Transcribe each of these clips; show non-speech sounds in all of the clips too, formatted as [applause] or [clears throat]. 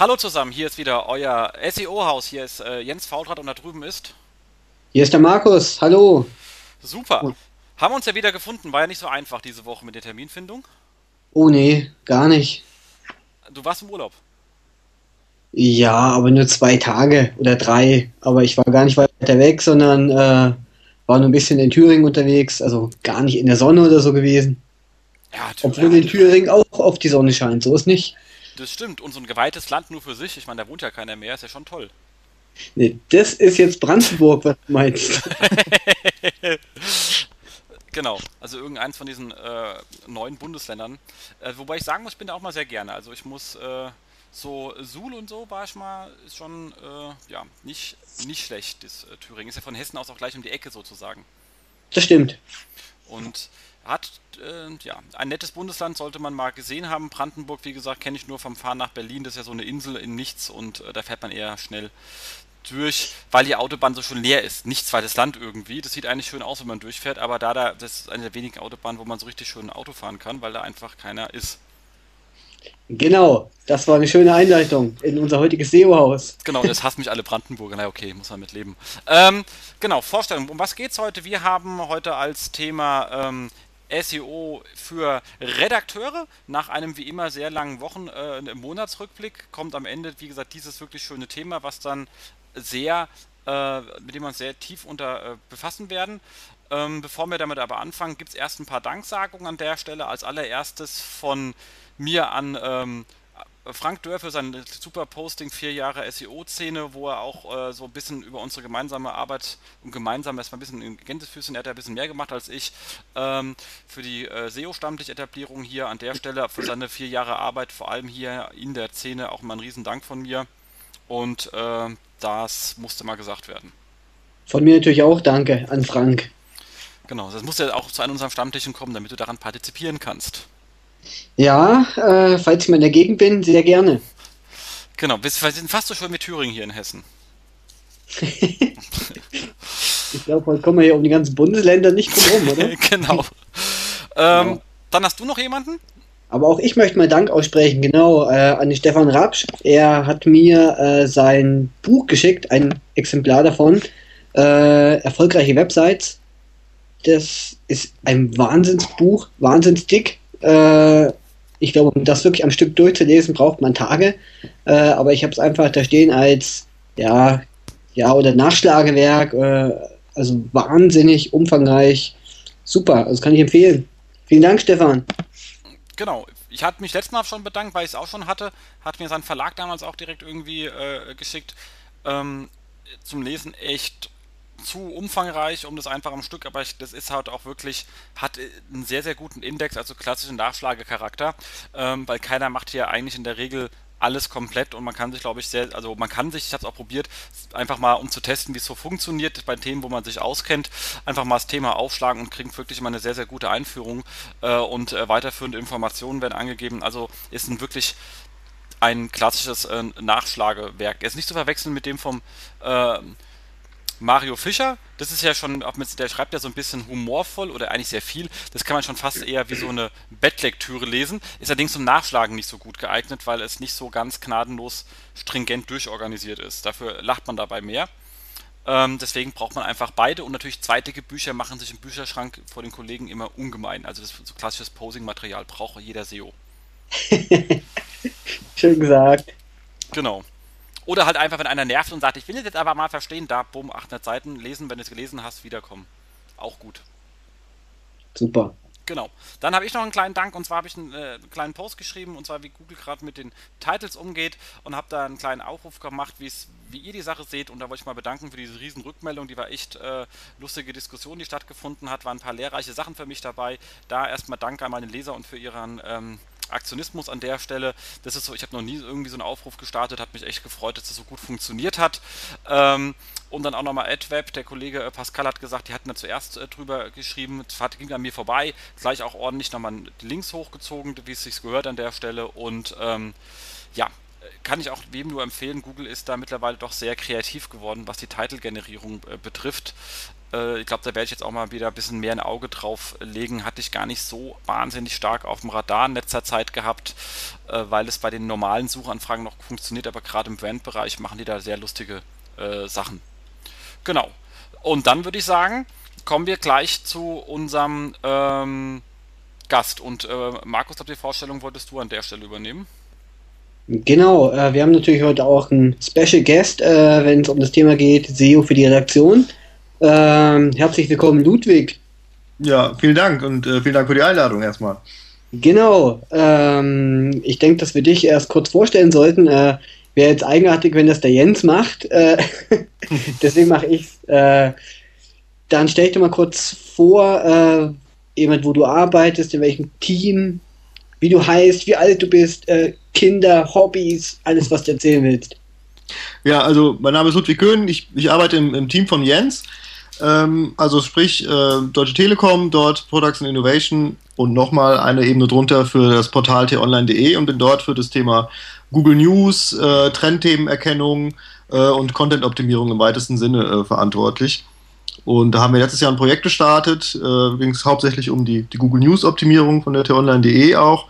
Hallo zusammen, hier ist wieder euer SEO-Haus. Hier ist äh, Jens Faultrat und da drüben ist. Hier ist der Markus. Hallo. Super. Haben wir uns ja wieder gefunden. War ja nicht so einfach diese Woche mit der Terminfindung. Oh nee, gar nicht. Du warst im Urlaub. Ja, aber nur zwei Tage oder drei. Aber ich war gar nicht weiter weg, sondern äh, war nur ein bisschen in Thüringen unterwegs. Also gar nicht in der Sonne oder so gewesen. Ja, Obwohl in Thüringen auch auf die Sonne scheint. So ist nicht. Das stimmt. Und so ein geweihtes Land nur für sich. Ich meine, da wohnt ja keiner mehr. Ist ja schon toll. Nee, das ist jetzt Brandenburg, was du meinst. [laughs] genau, also irgendeins von diesen äh, neuen Bundesländern. Äh, wobei ich sagen muss, ich bin da auch mal sehr gerne. Also ich muss äh, so Suhl und so war ich mal, ist schon äh, ja nicht, nicht schlecht. Das äh, Thüringen ist ja von Hessen aus auch gleich um die Ecke sozusagen. Das stimmt. Und hat äh, ja ein nettes Bundesland, sollte man mal gesehen haben. Brandenburg, wie gesagt, kenne ich nur vom Fahren nach Berlin. Das ist ja so eine Insel in nichts und da fährt man eher schnell durch, weil die Autobahn so schön leer ist. Nicht zweites Land irgendwie. Das sieht eigentlich schön aus, wenn man durchfährt, aber da, da das ist eine der wenigen Autobahnen, wo man so richtig schön Auto fahren kann, weil da einfach keiner ist. Genau, das war eine schöne Einleitung in unser heutiges SEO-Haus. Genau, das hasst mich alle Brandenburger. Na okay, muss man mit leben. Ähm, genau, Vorstellung. Um was geht's heute? Wir haben heute als Thema ähm, SEO für Redakteure. Nach einem wie immer sehr langen Wochen äh, Monatsrückblick kommt am Ende, wie gesagt, dieses wirklich schöne Thema, was dann sehr, äh, mit dem wir uns sehr tief unter äh, befassen werden. Ähm, bevor wir damit aber anfangen, gibt es erst ein paar Danksagungen an der Stelle. Als allererstes von mir an ähm, Frank Dörr für sein super Posting, vier Jahre SEO-Szene, wo er auch äh, so ein bisschen über unsere gemeinsame Arbeit und gemeinsam erstmal ein bisschen in Gänsefüßchen, er hat ja ein bisschen mehr gemacht als ich, ähm, für die äh, SEO-Stammtisch-Etablierung hier an der Stelle, für seine vier Jahre Arbeit, vor allem hier in der Szene, auch mal ein Riesendank von mir. Und äh, das musste mal gesagt werden. Von mir natürlich auch danke an Frank. Genau, das muss ja auch zu einem unserem Stammtischen kommen, damit du daran partizipieren kannst. Ja, äh, falls ich mal in der Gegend bin, sehr gerne. Genau, wir sind fast so schön mit Thüringen hier in Hessen. [laughs] ich glaube, heute kommen wir hier um die ganzen Bundesländer nicht drum rum, oder? [laughs] genau. Ähm, genau. Dann hast du noch jemanden? Aber auch ich möchte mal Dank aussprechen, genau, äh, an Stefan Rapsch. Er hat mir äh, sein Buch geschickt, ein Exemplar davon, äh, Erfolgreiche Websites. Das ist ein Wahnsinnsbuch, wahnsinnsdick. Äh, ich glaube, um das wirklich am Stück durchzulesen, braucht man Tage. Äh, aber ich habe es einfach da stehen als, ja, ja, oder Nachschlagewerk. Äh, also wahnsinnig umfangreich. Super, also kann ich empfehlen. Vielen Dank, Stefan. Genau. Ich hatte mich letztes Mal schon bedankt, weil ich es auch schon hatte. Hat mir sein Verlag damals auch direkt irgendwie äh, geschickt. Ähm, zum Lesen echt zu umfangreich, um das einfach am Stück, aber ich, das ist halt auch wirklich, hat einen sehr, sehr guten Index, also klassischen Nachschlagecharakter, ähm, weil keiner macht hier eigentlich in der Regel alles komplett und man kann sich, glaube ich, sehr, also man kann sich, ich habe es auch probiert, einfach mal um zu testen, wie es so funktioniert bei Themen, wo man sich auskennt, einfach mal das Thema aufschlagen und kriegt wirklich mal eine sehr, sehr gute Einführung äh, und äh, weiterführende Informationen werden angegeben. Also ist ein wirklich ein klassisches äh, Nachschlagewerk. Er ist nicht zu verwechseln mit dem vom äh, Mario Fischer, das ist ja schon, der schreibt ja so ein bisschen humorvoll oder eigentlich sehr viel. Das kann man schon fast eher wie so eine Bettlektüre lesen. Ist allerdings zum Nachschlagen nicht so gut geeignet, weil es nicht so ganz gnadenlos stringent durchorganisiert ist. Dafür lacht man dabei mehr. Ähm, deswegen braucht man einfach beide und natürlich zweitige Bücher machen sich im Bücherschrank vor den Kollegen immer ungemein. Also das so klassisches Posing-Material braucht jeder SEO. [laughs] Schön gesagt. Genau. Oder halt einfach, wenn einer nervt und sagt, ich will es jetzt aber mal verstehen, da, bumm, 800 Seiten lesen, wenn du es gelesen hast, wiederkommen. Auch gut. Super. Genau. Dann habe ich noch einen kleinen Dank und zwar habe ich einen äh, kleinen Post geschrieben und zwar wie Google gerade mit den Titles umgeht und habe da einen kleinen Aufruf gemacht, wie ihr die Sache seht und da wollte ich mal bedanken für diese riesen Rückmeldung, die war echt äh, lustige Diskussion, die stattgefunden hat, waren ein paar lehrreiche Sachen für mich dabei. Da erstmal Danke an meine Leser und für ihren ähm, Aktionismus an der Stelle. Das ist so, ich habe noch nie irgendwie so einen Aufruf gestartet, hat mich echt gefreut, dass das so gut funktioniert hat. Ähm, und dann auch nochmal AdWeb, der Kollege äh, Pascal hat gesagt, die hatten da zuerst äh, drüber geschrieben, das ging an mir vorbei, gleich auch ordentlich nochmal die Links hochgezogen, wie es sich gehört an der Stelle. Und ähm, ja, kann ich auch wem nur empfehlen, Google ist da mittlerweile doch sehr kreativ geworden, was die Title-Generierung äh, betrifft. Äh, ich glaube, da werde ich jetzt auch mal wieder ein bisschen mehr ein Auge drauf legen. Hatte ich gar nicht so wahnsinnig stark auf dem Radar in letzter Zeit gehabt, äh, weil es bei den normalen Suchanfragen noch funktioniert, aber gerade im Brandbereich machen die da sehr lustige äh, Sachen. Genau. Und dann würde ich sagen, kommen wir gleich zu unserem ähm, Gast. Und äh, Markus, die Vorstellung wolltest du an der Stelle übernehmen? Genau, äh, wir haben natürlich heute auch einen Special Guest, äh, wenn es um das Thema geht, SEO für die Redaktion. Ähm, herzlich willkommen, Ludwig. Ja, vielen Dank und äh, vielen Dank für die Einladung erstmal. Genau, ähm, ich denke, dass wir dich erst kurz vorstellen sollten. Äh, Wäre jetzt eigenartig, wenn das der Jens macht. Äh, [laughs] deswegen mache ich es. Äh, dann stell dich doch mal kurz vor, äh, jemand, wo du arbeitest, in welchem Team, wie du heißt, wie alt du bist, äh, Kinder, Hobbys, alles, was du erzählen willst. Ja, also mein Name ist Ludwig Köhn, ich, ich arbeite im, im, Team von Jens, ähm, also sprich äh, Deutsche Telekom, dort Products and Innovation und nochmal eine Ebene drunter für das Portal t-online.de und bin dort für das Thema Google News, äh, Trendthemenerkennung äh, und Content-Optimierung im weitesten Sinne äh, verantwortlich. Und da haben wir letztes Jahr ein Projekt gestartet, äh, ging es hauptsächlich um die, die Google News Optimierung von der t-online.de auch.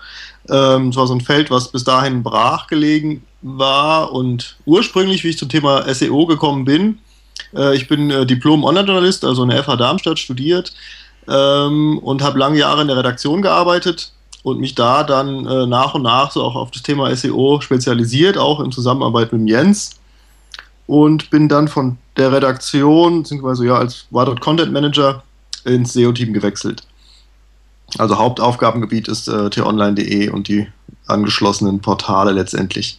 Ähm, es war so ein Feld, was bis dahin brach gelegen war und ursprünglich, wie ich zum Thema SEO gekommen bin, ich bin äh, Diplom-Online-Journalist, also in der FH Darmstadt studiert ähm, und habe lange Jahre in der Redaktion gearbeitet und mich da dann äh, nach und nach so auch auf das Thema SEO spezialisiert, auch in Zusammenarbeit mit Jens und bin dann von der Redaktion, beziehungsweise ja, als war dort Content Manager ins SEO-Team gewechselt. Also Hauptaufgabengebiet ist äh, t-online.de und die angeschlossenen Portale letztendlich.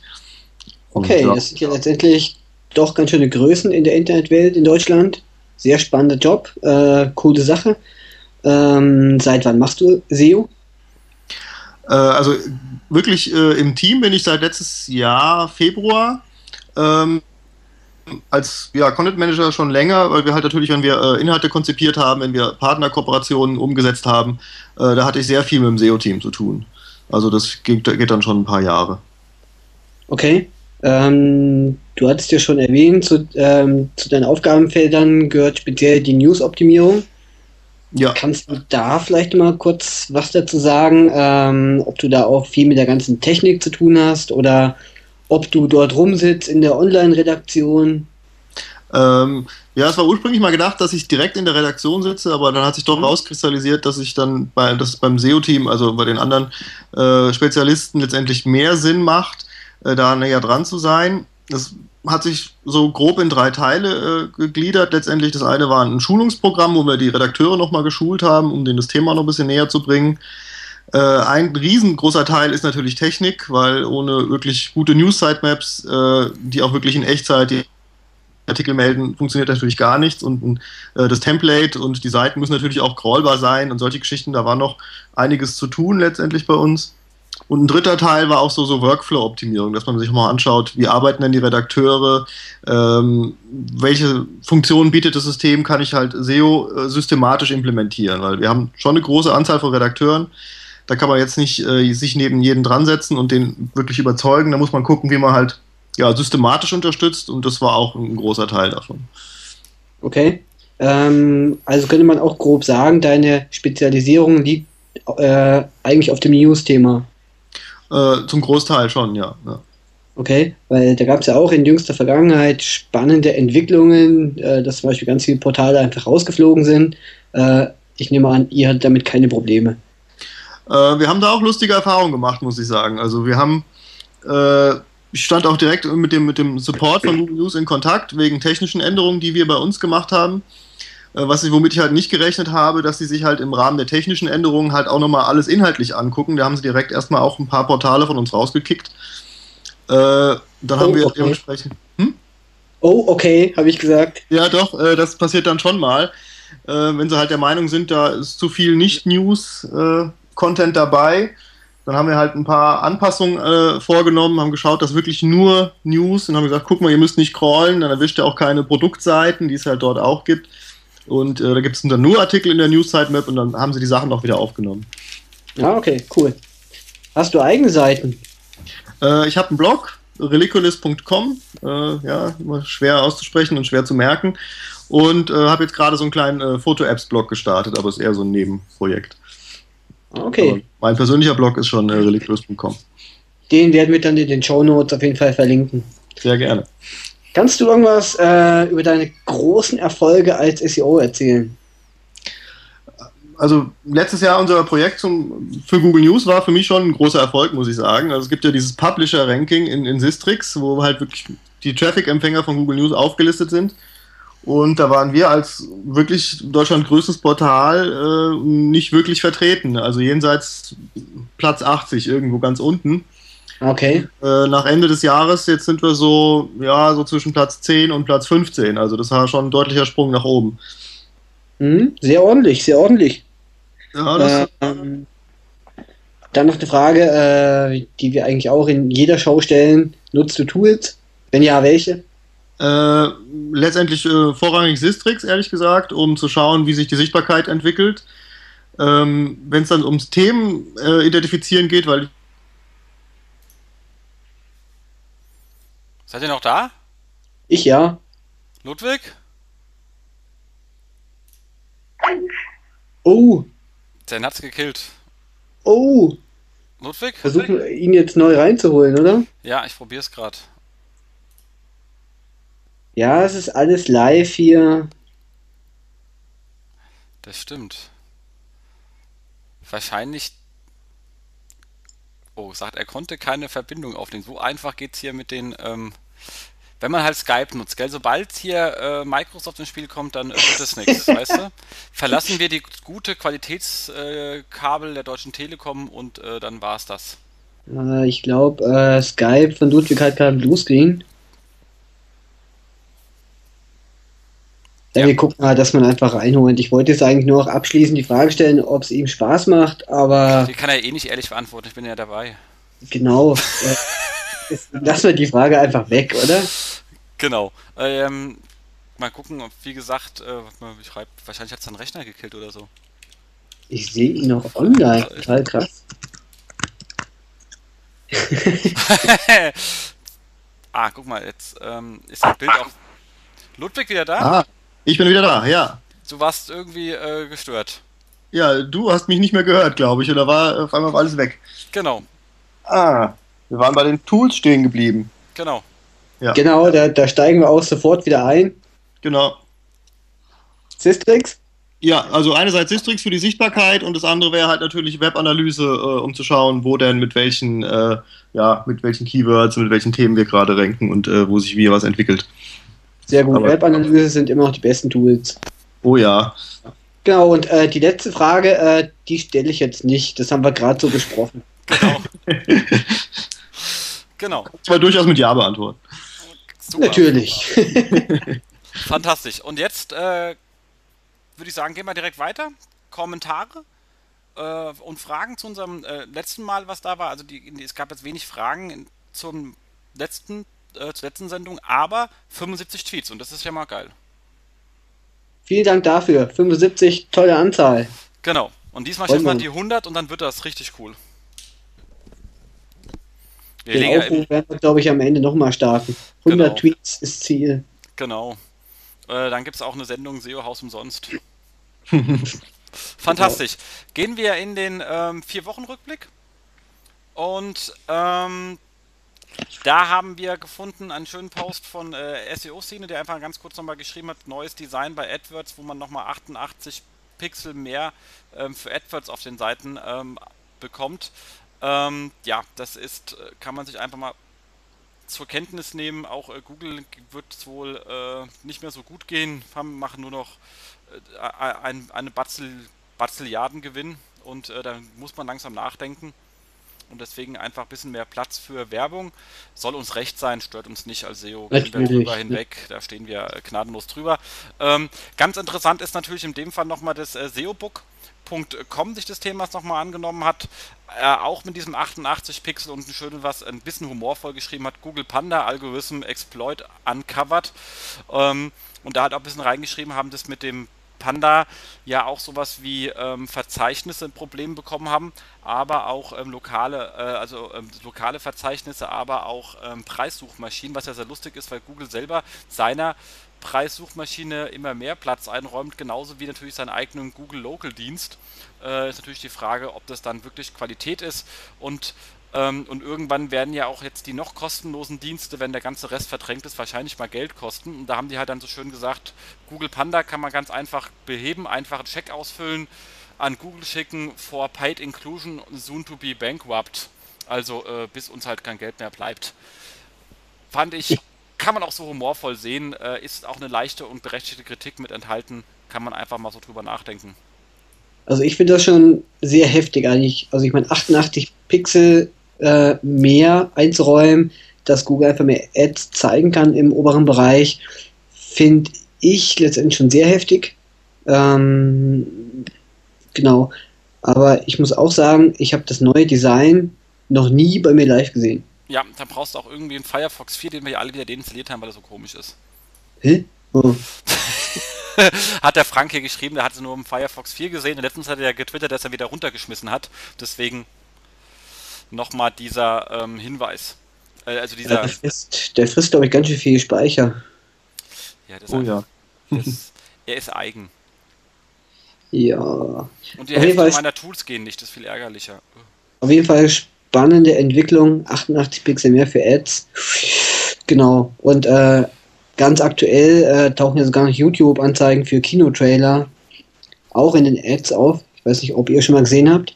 Und, okay, ja. das sind ja letztendlich doch ganz schöne Größen in der Internetwelt in Deutschland. Sehr spannender Job, äh, coole Sache. Ähm, seit wann machst du SEO? Äh, also wirklich äh, im Team bin ich seit letztes Jahr Februar. Ähm, als ja, Content Manager schon länger, weil wir halt natürlich, wenn wir äh, Inhalte konzipiert haben, wenn wir Partnerkooperationen umgesetzt haben, äh, da hatte ich sehr viel mit dem SEO-Team zu tun. Also das geht, geht, dann schon ein paar Jahre. Okay. Ähm, du hattest ja schon erwähnt, zu, ähm, zu deinen Aufgabenfeldern gehört speziell die News-Optimierung. Ja. Kannst du da vielleicht mal kurz was dazu sagen, ähm, ob du da auch viel mit der ganzen Technik zu tun hast oder ob du dort rumsitzt in der Online-Redaktion. Ähm, ja, es war ursprünglich mal gedacht, dass ich direkt in der Redaktion sitze, aber dann hat sich doch mhm. rauskristallisiert, dass ich dann bei, dass beim SEO-Team, also bei den anderen äh, Spezialisten letztendlich mehr Sinn macht, äh, da näher dran zu sein. Das hat sich so grob in drei Teile äh, gegliedert. Letztendlich das eine war ein Schulungsprogramm, wo wir die Redakteure nochmal geschult haben, um denen das Thema noch ein bisschen näher zu bringen. Äh, ein riesengroßer Teil ist natürlich Technik, weil ohne wirklich gute News-Sitemaps, äh, die auch wirklich in Echtzeit die Artikel melden, funktioniert natürlich gar nichts. Und äh, das Template und die Seiten müssen natürlich auch crawlbar sein und solche Geschichten. Da war noch einiges zu tun letztendlich bei uns. Und ein dritter Teil war auch so, so Workflow-Optimierung, dass man sich mal anschaut, wie arbeiten denn die Redakteure, ähm, welche Funktionen bietet das System, kann ich halt SEO äh, systematisch implementieren, weil wir haben schon eine große Anzahl von Redakteuren, da kann man jetzt nicht äh, sich neben jeden dran setzen und den wirklich überzeugen. Da muss man gucken, wie man halt ja, systematisch unterstützt und das war auch ein großer Teil davon. Okay. Ähm, also könnte man auch grob sagen, deine Spezialisierung liegt äh, eigentlich auf dem News-Thema. Äh, zum Großteil schon, ja. ja. Okay, weil da gab es ja auch in jüngster Vergangenheit spannende Entwicklungen, äh, dass zum Beispiel ganz viele Portale einfach rausgeflogen sind. Äh, ich nehme an, ihr hattet damit keine Probleme. Äh, wir haben da auch lustige Erfahrungen gemacht, muss ich sagen. Also wir haben, äh, ich stand auch direkt mit dem, mit dem Support von Google News in Kontakt wegen technischen Änderungen, die wir bei uns gemacht haben. Äh, was ich, womit ich halt nicht gerechnet habe, dass sie sich halt im Rahmen der technischen Änderungen halt auch nochmal alles inhaltlich angucken. Da haben sie direkt erstmal auch ein paar Portale von uns rausgekickt. Äh, dann oh, haben wir okay. dementsprechend. Hm? Oh, okay, habe ich gesagt. Ja, doch, äh, das passiert dann schon mal. Äh, wenn sie halt der Meinung sind, da ist zu viel Nicht-News äh, dabei. Dann haben wir halt ein paar Anpassungen äh, vorgenommen, haben geschaut, dass wirklich nur News und haben gesagt, guck mal, ihr müsst nicht crawlen, dann erwischt ihr auch keine Produktseiten, die es halt dort auch gibt. Und äh, da gibt es dann nur Artikel in der News-Sitemap und dann haben sie die Sachen auch wieder aufgenommen. Ja, okay, cool. Hast du eigene Seiten? Äh, ich habe einen Blog, relicolis.com, äh, ja, immer schwer auszusprechen und schwer zu merken. Und äh, habe jetzt gerade so einen kleinen äh, Foto-Apps-Blog gestartet, aber ist eher so ein Nebenprojekt. Okay. Aber mein persönlicher Blog ist schon äh, relicolis.com. Den werden wir dann in den Show Notes auf jeden Fall verlinken. Sehr gerne. Kannst du irgendwas äh, über deine großen Erfolge als SEO erzählen? also letztes Jahr unser Projekt zum, für Google News war für mich schon ein großer Erfolg, muss ich sagen. Also es gibt ja dieses Publisher-Ranking in, in Sistrix, wo halt wirklich die Traffic-Empfänger von Google News aufgelistet sind. Und da waren wir als wirklich Deutschland größtes Portal äh, nicht wirklich vertreten. Also jenseits Platz 80, irgendwo ganz unten. Okay. Äh, nach Ende des Jahres, jetzt sind wir so, ja, so zwischen Platz 10 und Platz 15. Also das war schon ein deutlicher Sprung nach oben. Mhm, sehr ordentlich, sehr ordentlich. Ja, ähm, dann noch eine Frage, äh, die wir eigentlich auch in jeder Show stellen. Nutzt du Tools? Wenn ja, welche? Äh, letztendlich äh, vorrangig Sistrix, ehrlich gesagt, um zu schauen, wie sich die Sichtbarkeit entwickelt. Ähm, Wenn es dann ums Themen äh, identifizieren geht, weil. Seid ihr noch da? Ich ja. Ludwig? Oh, den hat's gekillt. Oh! Ludwig? Versuchen ihn jetzt neu reinzuholen, oder? Ja, ich probier's gerade. Ja, es ist alles live hier. Das stimmt. Wahrscheinlich. Oh, sagt, er konnte keine Verbindung aufnehmen. So einfach geht's hier mit den ähm, wenn man halt Skype nutzt, gell? Sobald hier äh, Microsoft ins Spiel kommt, dann äh, wird es nichts, [laughs] weißt du? Verlassen wir die gute Qualitätskabel äh, der Deutschen Telekom und äh, dann war es das. Äh, ich glaube, äh, Skype von Ludwig hat gerade Bluescreen. Ja. Wir gucken mal, dass man einfach reinholt. Ich wollte jetzt eigentlich nur noch abschließend die Frage stellen, ob es ihm Spaß macht, aber. Die kann er eh nicht ehrlich beantworten, ich bin ja dabei. Genau. [laughs] Lassen wir die Frage einfach weg, oder? Genau. Ähm, mal gucken, ob, wie gesagt, äh, ich schreib, wahrscheinlich hat es seinen Rechner gekillt oder so. Ich sehe ihn noch online. Total krass. [laughs] ah, guck mal, jetzt ähm, ist das Bild auch. Ludwig wieder da? Ah, ich bin wieder da, ja. Du warst irgendwie äh, gestört. Ja, du hast mich nicht mehr gehört, glaube ich, oder war auf einmal alles weg? Genau. Ah, wir waren bei den Tools stehen geblieben. Genau. Ja. Genau, da, da steigen wir auch sofort wieder ein. Genau. Sistrix? Ja, also einerseits Sistrix für die Sichtbarkeit und das andere wäre halt natürlich Webanalyse, äh, um zu schauen, wo denn mit welchen, äh, ja, mit welchen Keywords, mit welchen Themen wir gerade ranken und äh, wo sich wie was entwickelt. Sehr gut. Webanalyse sind immer noch die besten Tools. Oh ja. Genau, und äh, die letzte Frage, äh, die stelle ich jetzt nicht. Das haben wir gerade so besprochen. Genau. [laughs] genau. Ich war durchaus mit Ja beantworten. Super. Natürlich. [laughs] Fantastisch. Und jetzt äh, würde ich sagen, gehen wir direkt weiter. Kommentare äh, und Fragen zu unserem äh, letzten Mal, was da war. Also die, es gab jetzt wenig Fragen zum letzten, äh, zur letzten Sendung, aber 75 Tweets und das ist ja mal geil. Vielen Dank dafür. 75, tolle Anzahl. Genau. Und diesmal schaffen wir die 100 und dann wird das richtig cool. Wir Den Aufruf werden wir, glaube ich, am Ende nochmal starten. 100 genau. Tweets ist Ziel. Genau. Äh, dann gibt es auch eine Sendung SEO Haus umsonst. [laughs] Fantastisch. Gehen wir in den ähm, vier Wochen Rückblick. Und ähm, da haben wir gefunden einen schönen Post von äh, SEO-Szene, der einfach ganz kurz nochmal geschrieben hat, neues Design bei AdWords, wo man nochmal 88 Pixel mehr ähm, für AdWords auf den Seiten ähm, bekommt. Ähm, ja, das ist, äh, kann man sich einfach mal zur Kenntnis nehmen. Auch äh, Google wird es wohl äh, nicht mehr so gut gehen, haben, machen nur noch äh, ein, eine Batzel, Batzilliardengewinn und äh, da muss man langsam nachdenken. Und deswegen einfach ein bisschen mehr Platz für Werbung. Soll uns recht sein, stört uns nicht als SEO. Gehen wir drüber hinweg, da stehen wir äh, gnadenlos drüber. Ähm, ganz interessant ist natürlich in dem Fall nochmal das SEO-Book Com sich des Themas nochmal angenommen hat, äh, auch mit diesem 88 Pixel und ein schön was, ein bisschen humorvoll geschrieben hat, Google Panda Algorithm Exploit Uncovered. Ähm, und da hat auch ein bisschen reingeschrieben haben, das mit dem Panda ja auch sowas wie ähm, Verzeichnisse ein Problem bekommen haben, aber auch ähm, lokale, äh, also ähm, lokale Verzeichnisse, aber auch ähm, Preissuchmaschinen, was ja sehr lustig ist, weil Google selber seiner Preissuchmaschine immer mehr Platz einräumt, genauso wie natürlich seinen eigenen Google Local Dienst. Äh, ist natürlich die Frage, ob das dann wirklich Qualität ist und ähm, und irgendwann werden ja auch jetzt die noch kostenlosen Dienste, wenn der ganze Rest verdrängt ist, wahrscheinlich mal Geld kosten. Und da haben die halt dann so schön gesagt, Google Panda kann man ganz einfach beheben, einfach einen Check ausfüllen, an Google schicken, for paid inclusion, soon to be bankrupt. Also äh, bis uns halt kein Geld mehr bleibt. Fand ich, kann man auch so humorvoll sehen, äh, ist auch eine leichte und berechtigte Kritik mit enthalten, kann man einfach mal so drüber nachdenken. Also ich finde das schon sehr heftig eigentlich. Also ich meine 88 Pixel äh, mehr einzuräumen, dass Google einfach mehr Ads zeigen kann im oberen Bereich, finde ich letztendlich schon sehr heftig. Ähm, genau. Aber ich muss auch sagen, ich habe das neue Design noch nie bei mir live gesehen. Ja, dann brauchst du auch irgendwie einen Firefox 4, den wir ja alle wieder deinstalliert haben, weil er so komisch ist. Hä? Oh. [laughs] hat der Frank hier geschrieben, der hat es nur im Firefox 4 gesehen und letztens hat er ja getwittert, dass er wieder runtergeschmissen hat. Deswegen nochmal dieser ähm, Hinweis. Äh, also dieser. Ja, der frisst, der frisst glaube ich, ganz schön viel Speicher. Ja, das oh ja. Das, [laughs] er ist eigen. Ja. Und die Hälfte meiner Tools gehen nicht, das ist viel ärgerlicher. Auf jeden Fall spannende Entwicklung, 88 Pixel mehr für Ads. Genau. Und äh, ganz aktuell äh, tauchen jetzt gar nicht YouTube-Anzeigen für Kinotrailer auch in den Ads auf. Ich weiß nicht, ob ihr schon mal gesehen habt.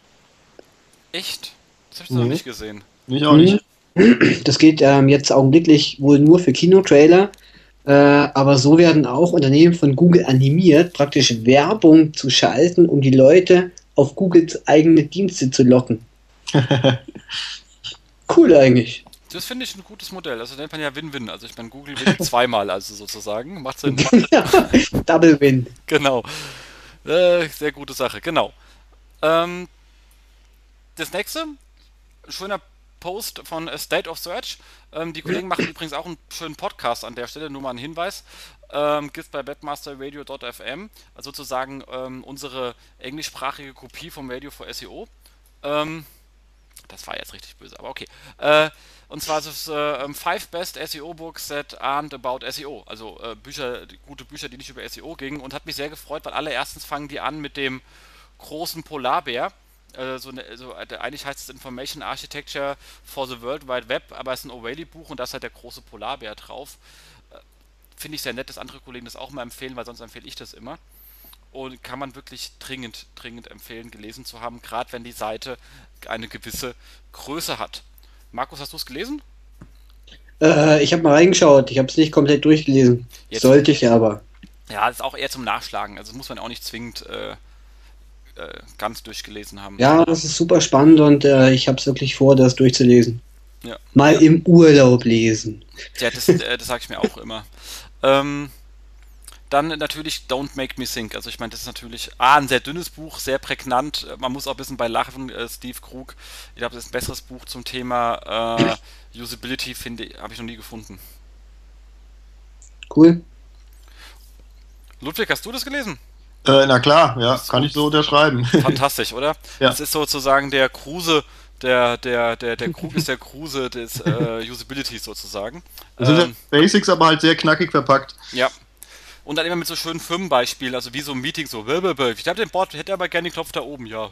Echt? Das habe ich noch nicht gesehen. Mich auch nicht. [clears throat] Das geht ähm, jetzt augenblicklich wohl nur für Kinotrailer. Äh, aber so werden auch Unternehmen von Google animiert, praktisch Werbung zu schalten, um die Leute auf Googles eigene Dienste zu locken. [laughs] cool eigentlich. Das finde ich ein gutes Modell. Also nennt man ja Win-Win. Also ich meine, Google will [laughs] zweimal, also sozusagen. Macht Sinn. [laughs] Double Win. Genau. Äh, sehr gute Sache, genau. Ähm, das nächste schöner Post von State of Search. Ähm, die Kollegen machen übrigens auch einen schönen Podcast an der Stelle, nur mal ein Hinweis. Ähm, gibt bei webmasterradio.fm, also sozusagen ähm, unsere englischsprachige Kopie vom Radio for SEO. Ähm, das war jetzt richtig böse, aber okay. Äh, und zwar ist es äh, Five Best SEO Books that aren't about SEO. Also äh, Bücher, gute Bücher, die nicht über SEO gingen. Und hat mich sehr gefreut, weil alle erstens fangen die an mit dem großen Polarbär äh, so, eine, so äh, eigentlich heißt es Information Architecture for the World Wide Web, aber es ist ein O'Reilly-Buch und da ist halt der große Polarbär drauf. Äh, Finde ich sehr nett, dass andere Kollegen das auch mal empfehlen, weil sonst empfehle ich das immer. Und kann man wirklich dringend, dringend empfehlen, gelesen zu haben, gerade wenn die Seite eine gewisse Größe hat. Markus, hast du es gelesen? Äh, ich habe mal reingeschaut, ich habe es nicht komplett durchgelesen. Jetzt Sollte ich aber. Ja, das ist auch eher zum Nachschlagen, also muss man auch nicht zwingend äh, äh, ganz durchgelesen haben. Ja, das ist super spannend und äh, ich habe es wirklich vor, das durchzulesen. Ja. Mal ja. im Urlaub lesen. Ja, das, äh, das sage ich mir auch immer. Ähm, dann natürlich Don't Make Me Think. Also ich meine, das ist natürlich A, ein sehr dünnes Buch, sehr prägnant. Man muss auch ein bisschen bei lachen, äh, Steve Krug. Ich glaube, das ist ein besseres Buch zum Thema äh, Usability, finde habe ich noch nie gefunden. Cool. Ludwig, hast du das gelesen? Äh, na klar, ja, kann ich so unterschreiben. [laughs] Fantastisch, oder? Ja. Das ist sozusagen der Kruse, der, der, der, der Krug ist der Kruse des äh, [laughs] Usability sozusagen. Das sind ähm, Basics, aber halt sehr knackig verpackt. Ja. Und dann immer mit so schönen Firmenbeispielen, also wie so ein Meeting, so, ich glaube, den Bord hätte aber gerne den Knopf da oben, ja,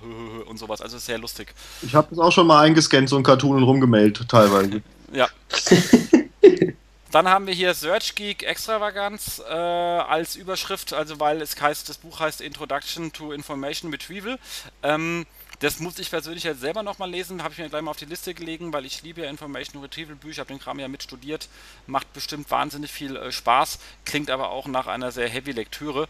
und sowas. Also sehr lustig. Ich habe das auch schon mal eingescannt, so ein Cartoon und rumgemeldet, teilweise. Ja. [laughs] Dann haben wir hier Search Geek Extravaganz äh, als Überschrift, also weil es heißt, das Buch heißt Introduction to Information Retrieval. Ähm, das muss ich persönlich jetzt selber nochmal lesen, habe ich mir gleich mal auf die Liste gelegen, weil ich liebe ja Information Retrieval Bücher, habe den Kram ja mitstudiert, macht bestimmt wahnsinnig viel äh, Spaß, klingt aber auch nach einer sehr heavy Lektüre.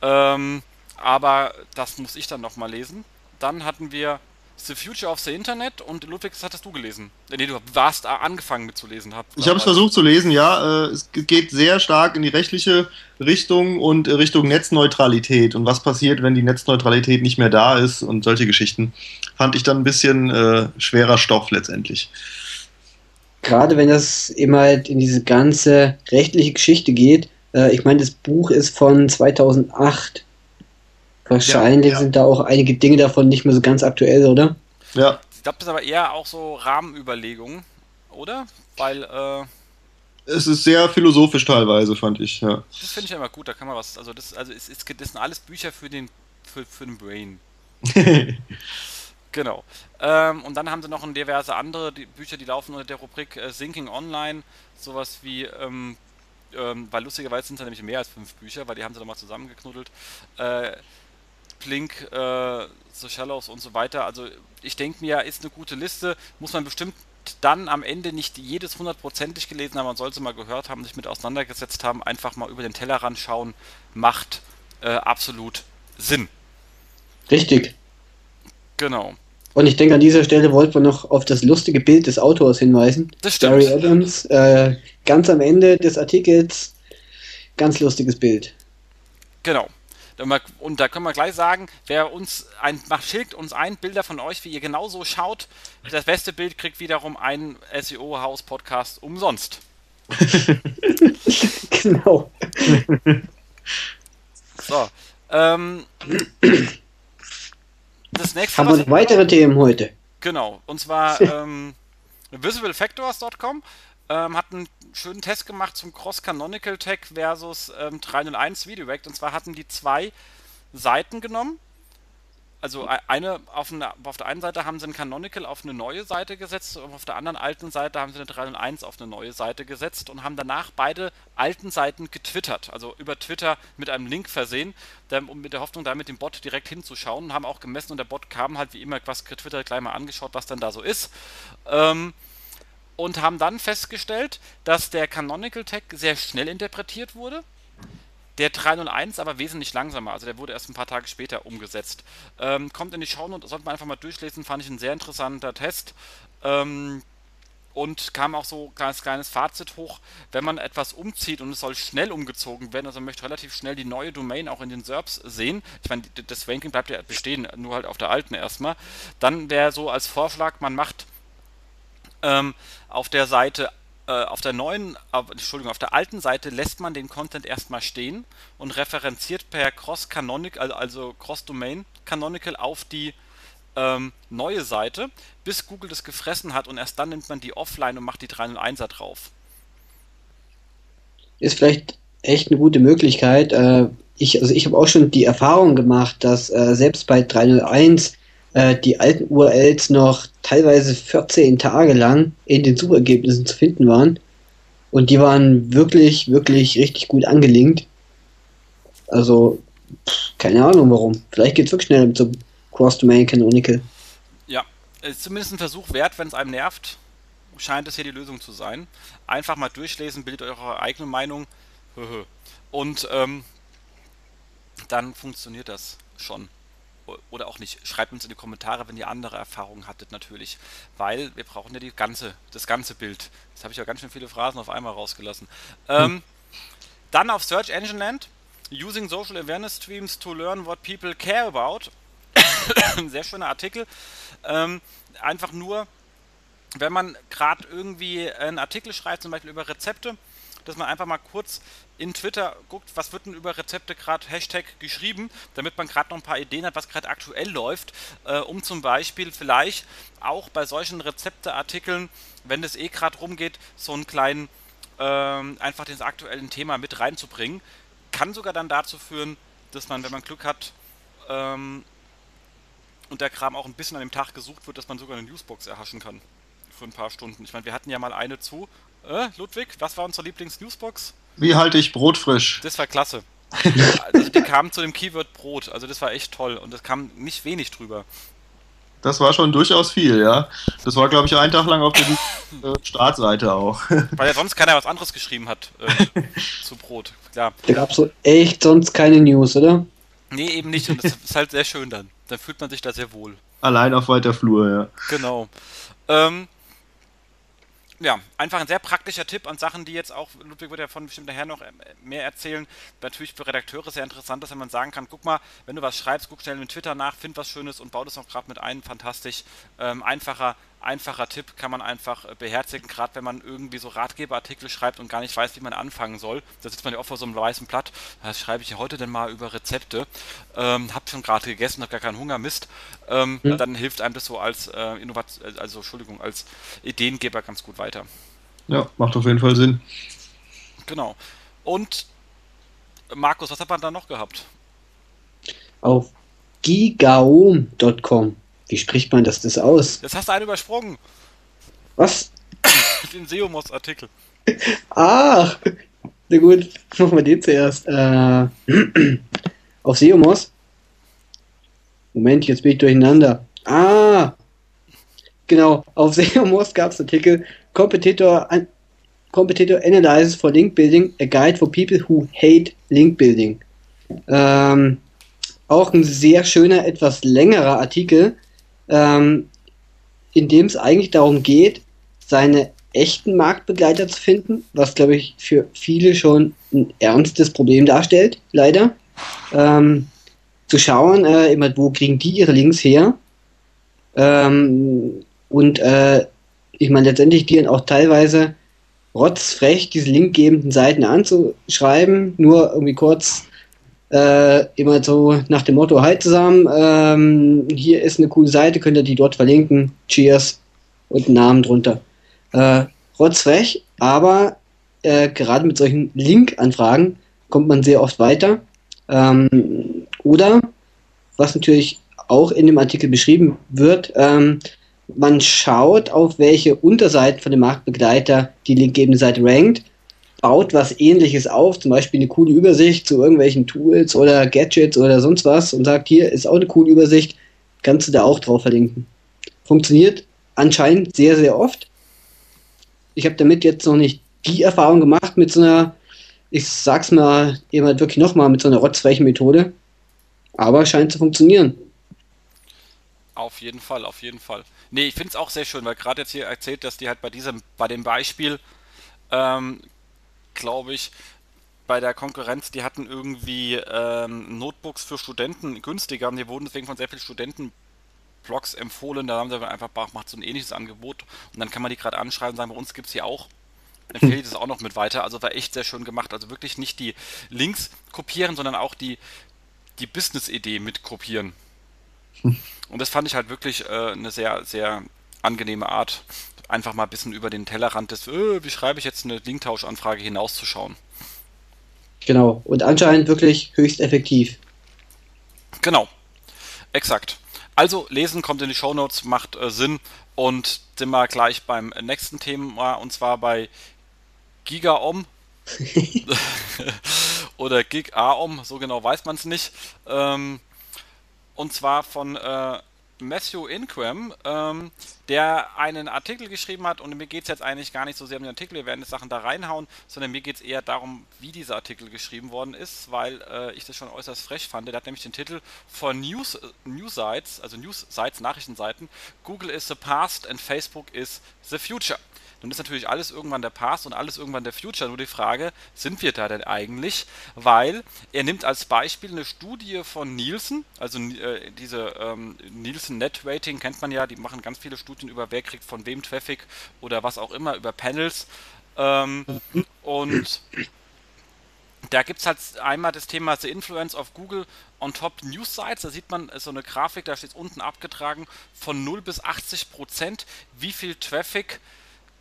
Ähm, aber das muss ich dann nochmal lesen. Dann hatten wir The Future of the Internet und Ludwig, das hattest du gelesen. Nee, du warst angefangen mit zu lesen. Hab, ich habe es versucht zu lesen, ja. Äh, es geht sehr stark in die rechtliche Richtung und äh, Richtung Netzneutralität und was passiert, wenn die Netzneutralität nicht mehr da ist und solche Geschichten. Fand ich dann ein bisschen äh, schwerer Stoff letztendlich. Gerade wenn das immer halt in diese ganze rechtliche Geschichte geht. Äh, ich meine, das Buch ist von 2008 Wahrscheinlich ja, ja. sind da auch einige Dinge davon nicht mehr so ganz aktuell, oder? Ja. Ich glaube, das ist aber eher auch so Rahmenüberlegungen, oder? Weil, äh, es ist sehr philosophisch teilweise, fand ich, ja. Das finde ich immer gut, da kann man was, also das, also es, es, das sind alles Bücher für den, für, für den Brain. [laughs] genau. Ähm, und dann haben sie noch diverse andere die Bücher, die laufen unter der Rubrik äh, Thinking Online, sowas wie, ähm, ähm, weil lustigerweise sind es ja nämlich mehr als fünf Bücher, weil die haben sie nochmal zusammengeknuddelt. Äh, Plink, äh, The Shallows und so weiter. Also ich denke mir, ist eine gute Liste, muss man bestimmt dann am Ende nicht jedes hundertprozentig gelesen haben, man soll es mal gehört haben, sich mit auseinandergesetzt haben, einfach mal über den Tellerrand schauen, macht äh, absolut Sinn. Richtig. Genau. Und ich denke, an dieser Stelle wollten wir noch auf das lustige Bild des Autors hinweisen. Das stimmt. Gary Adams, äh, ganz am Ende des Artikels, ganz lustiges Bild. Genau. Und da können wir gleich sagen, wer uns ein, schickt uns ein Bilder von euch, wie ihr genauso schaut. Das beste Bild kriegt wiederum ein SEO-Haus-Podcast umsonst. [laughs] genau. [laughs] so. Ähm, das nächste Haben wir noch weitere Themen heute? Genau. Und zwar [laughs] ähm, visiblefactors.com ähm, hat einen schönen Test gemacht zum Cross-Canonical Tag versus ähm, 301 VideoAct. Und zwar hatten die zwei Seiten genommen. Also e-, eine auf, eine auf, der einen Seite haben sie ein Canonical auf eine neue Seite gesetzt und auf der anderen alten Seite haben sie eine 301 auf eine neue Seite gesetzt und haben danach beide alten Seiten getwittert, also über Twitter mit einem Link versehen, um mit der Hoffnung, da mit dem Bot direkt hinzuschauen und haben auch gemessen und der Bot kam halt wie immer was getwittert, gleich mal angeschaut, was dann da so ist. Ähm, und haben dann festgestellt, dass der Canonical Tag sehr schnell interpretiert wurde. Der 301 aber wesentlich langsamer, also der wurde erst ein paar Tage später umgesetzt. Ähm, kommt in die Show und sollte man einfach mal durchlesen, fand ich ein sehr interessanter Test. Ähm, und kam auch so ein kleines, kleines Fazit hoch, wenn man etwas umzieht und es soll schnell umgezogen werden, also man möchte relativ schnell die neue Domain auch in den SERPs sehen, ich meine, das Ranking bleibt ja bestehen, nur halt auf der alten erstmal, dann wäre so als Vorschlag, man macht ähm, auf der Seite, äh, auf der neuen, Entschuldigung, auf der alten Seite lässt man den Content erstmal stehen und referenziert per Cross Canonical, also Cross Domain Canonical auf die ähm, neue Seite, bis Google das gefressen hat und erst dann nimmt man die offline und macht die 301er drauf. Ist vielleicht echt eine gute Möglichkeit. Äh, ich, also ich habe auch schon die Erfahrung gemacht, dass äh, selbst bei 301 äh, die alten URLs noch teilweise 14 Tage lang in den Suchergebnissen zu finden waren. Und die waren wirklich, wirklich richtig gut angelinkt. Also, keine Ahnung warum. Vielleicht geht es wirklich schneller mit so Cross-Domain Canonical. Ja, ist zumindest ein Versuch wert, wenn es einem nervt. Scheint es hier die Lösung zu sein. Einfach mal durchlesen, bildet eure eigene Meinung. Und ähm, dann funktioniert das schon oder auch nicht. Schreibt uns in die Kommentare, wenn ihr andere Erfahrungen hattet natürlich, weil wir brauchen ja die ganze, das ganze Bild. Jetzt habe ich ja ganz schön viele Phrasen auf einmal rausgelassen. Ähm, hm. Dann auf Search Engine Land. Using Social Awareness Streams to learn what people care about. Ein [coughs] sehr schöner Artikel. Ähm, einfach nur, wenn man gerade irgendwie einen Artikel schreibt, zum Beispiel über Rezepte, dass man einfach mal kurz in Twitter guckt, was wird denn über Rezepte gerade Hashtag geschrieben, damit man gerade noch ein paar Ideen hat, was gerade aktuell läuft, äh, um zum Beispiel vielleicht auch bei solchen Rezepteartikeln, wenn es eh gerade rumgeht, so einen kleinen, ähm, einfach das aktuellen Thema mit reinzubringen. Kann sogar dann dazu führen, dass man, wenn man Glück hat, ähm, und der Kram auch ein bisschen an dem Tag gesucht wird, dass man sogar eine Newsbox erhaschen kann. Für ein paar Stunden. Ich meine, wir hatten ja mal eine zu äh, Ludwig, was war unsere Lieblings-Newsbox? Wie halte ich Brot frisch? Das war klasse. [laughs] also die kam zu dem Keyword Brot, also das war echt toll und es kam nicht wenig drüber. Das war schon durchaus viel, ja. Das war, glaube ich, einen Tag lang auf der [laughs] äh, Startseite auch. [laughs] Weil ja sonst keiner was anderes geschrieben hat äh, zu Brot, klar. Da gab es so echt sonst keine News, oder? Nee, eben nicht und das ist halt sehr schön dann. Dann fühlt man sich da sehr wohl. Allein auf weiter Flur, ja. Genau. Ähm, ja, einfach ein sehr praktischer Tipp an Sachen, die jetzt auch, Ludwig wird ja von bestimmt nachher noch äh, mehr erzählen, natürlich für Redakteure sehr interessant ist, wenn man sagen kann, guck mal, wenn du was schreibst, guck schnell mit Twitter nach, find was Schönes und bau das noch gerade mit ein, fantastisch, ähm, einfacher einfacher Tipp, kann man einfach äh, beherzigen, gerade wenn man irgendwie so Ratgeberartikel schreibt und gar nicht weiß, wie man anfangen soll. Da sitzt man ja oft vor so einem weißen Blatt. Was schreibe ich heute denn mal über Rezepte? Ähm, hab schon gerade gegessen, hab gar keinen Hunger, Mist. Ähm, ja. Dann hilft einem das so als äh, Innovation, also Entschuldigung, als Ideengeber ganz gut weiter. Ja, macht auf jeden Fall Sinn. Genau. Und Markus, was hat man da noch gehabt? Auf gigaom.com. Wie spricht man das, das aus? Jetzt hast du einen übersprungen. Was? [laughs] Den Seomos-Artikel. Ach, na gut, machen wir den zuerst. Äh, [clears throat] auf Seomos. Moment, jetzt bin ich durcheinander. Ah, genau, auf [laughs] Seomos gab es Artikel Competitor, Competitor Analysis for Link Building, a Guide for People who hate Link Building. Ähm, auch ein sehr schöner, etwas längerer Artikel, ähm, in dem es eigentlich darum geht, seine echten Marktbegleiter zu finden, was glaube ich für viele schon ein ernstes Problem darstellt, leider. Ähm, zu schauen, äh, immer, wo kriegen die ihre Links her? Ähm, und äh, ich meine, letztendlich die auch teilweise rotzfrech diese linkgebenden Seiten anzuschreiben, nur irgendwie kurz äh, immer so nach dem Motto, hi zusammen, ähm, hier ist eine coole Seite, könnt ihr die dort verlinken, cheers und einen Namen drunter. Äh, rotzfrech, aber äh, gerade mit solchen Link-Anfragen kommt man sehr oft weiter. Ähm, oder, was natürlich auch in dem Artikel beschrieben wird, ähm, man schaut, auf welche Unterseiten von dem Marktbegleiter die linkgebende Seite rankt baut was ähnliches auf, zum Beispiel eine coole Übersicht zu irgendwelchen Tools oder Gadgets oder sonst was und sagt, hier ist auch eine coole Übersicht, kannst du da auch drauf verlinken. Funktioniert anscheinend sehr, sehr oft. Ich habe damit jetzt noch nicht die Erfahrung gemacht mit so einer, ich sag's mal eben halt wirklich nochmal, mit so einer rotzfrechen Methode. Aber scheint zu funktionieren. Auf jeden Fall, auf jeden Fall. Nee, ich finde es auch sehr schön, weil gerade jetzt hier erzählt, dass die halt bei diesem, bei dem Beispiel ähm, glaube ich, bei der Konkurrenz, die hatten irgendwie ähm, Notebooks für Studenten günstiger und die wurden deswegen von sehr vielen Studenten Blogs empfohlen. Da haben sie einfach macht so ein ähnliches Angebot und dann kann man die gerade anschreiben und sagen, bei uns gibt es hier auch. Empfehle ich das auch noch mit weiter. Also war echt sehr schön gemacht. Also wirklich nicht die Links kopieren, sondern auch die, die Business-Idee mit kopieren. [laughs] Und das fand ich halt wirklich äh, eine sehr, sehr angenehme Art einfach mal ein bisschen über den Tellerrand des, äh, wie schreibe ich jetzt eine Linktauschanfrage hinauszuschauen. Genau, und anscheinend wirklich höchst effektiv. Genau, exakt. Also lesen kommt in die Shownotes, macht äh, Sinn und sind wir gleich beim nächsten Thema und zwar bei GigaOM [laughs] oder GigaOM, so genau weiß man es nicht. Ähm, und zwar von äh, Matthew Ingram, ähm, der einen Artikel geschrieben hat und mir geht es jetzt eigentlich gar nicht so sehr um den Artikel, wir werden die Sachen da reinhauen, sondern mir geht es eher darum, wie dieser Artikel geschrieben worden ist, weil äh, ich das schon äußerst frech fand. Der hat nämlich den Titel von News, News Sites, also News Sites, Nachrichtenseiten, Google is the past and Facebook is the future dann ist natürlich alles irgendwann der Past und alles irgendwann der Future. Nur die Frage, sind wir da denn eigentlich? Weil er nimmt als Beispiel eine Studie von Nielsen, also äh, diese ähm, Nielsen Net Rating kennt man ja, die machen ganz viele Studien über wer kriegt von wem Traffic oder was auch immer, über Panels. Ähm, und da gibt es halt einmal das Thema The Influence of Google on Top News Sites. Da sieht man so eine Grafik, da steht unten abgetragen von 0 bis 80 Prozent, wie viel Traffic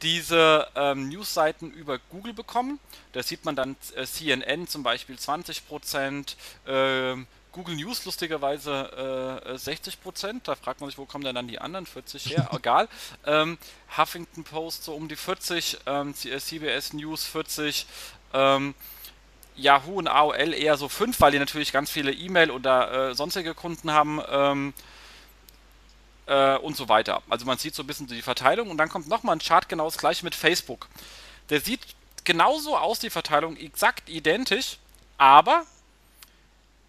diese ähm, Newsseiten über Google bekommen. Da sieht man dann äh, CNN zum Beispiel 20%, äh, Google News lustigerweise äh, 60%. Da fragt man sich, wo kommen denn dann die anderen 40 her? [laughs] Egal. Ähm, Huffington Post so um die 40, ähm, CBS äh, News 40, ähm, Yahoo und AOL eher so 5, weil die natürlich ganz viele E-Mail oder äh, sonstige Kunden haben. Äh, und so weiter. Also man sieht so ein bisschen die Verteilung und dann kommt nochmal ein Chart genau das gleiche mit Facebook. Der sieht genauso aus, die Verteilung, exakt identisch, aber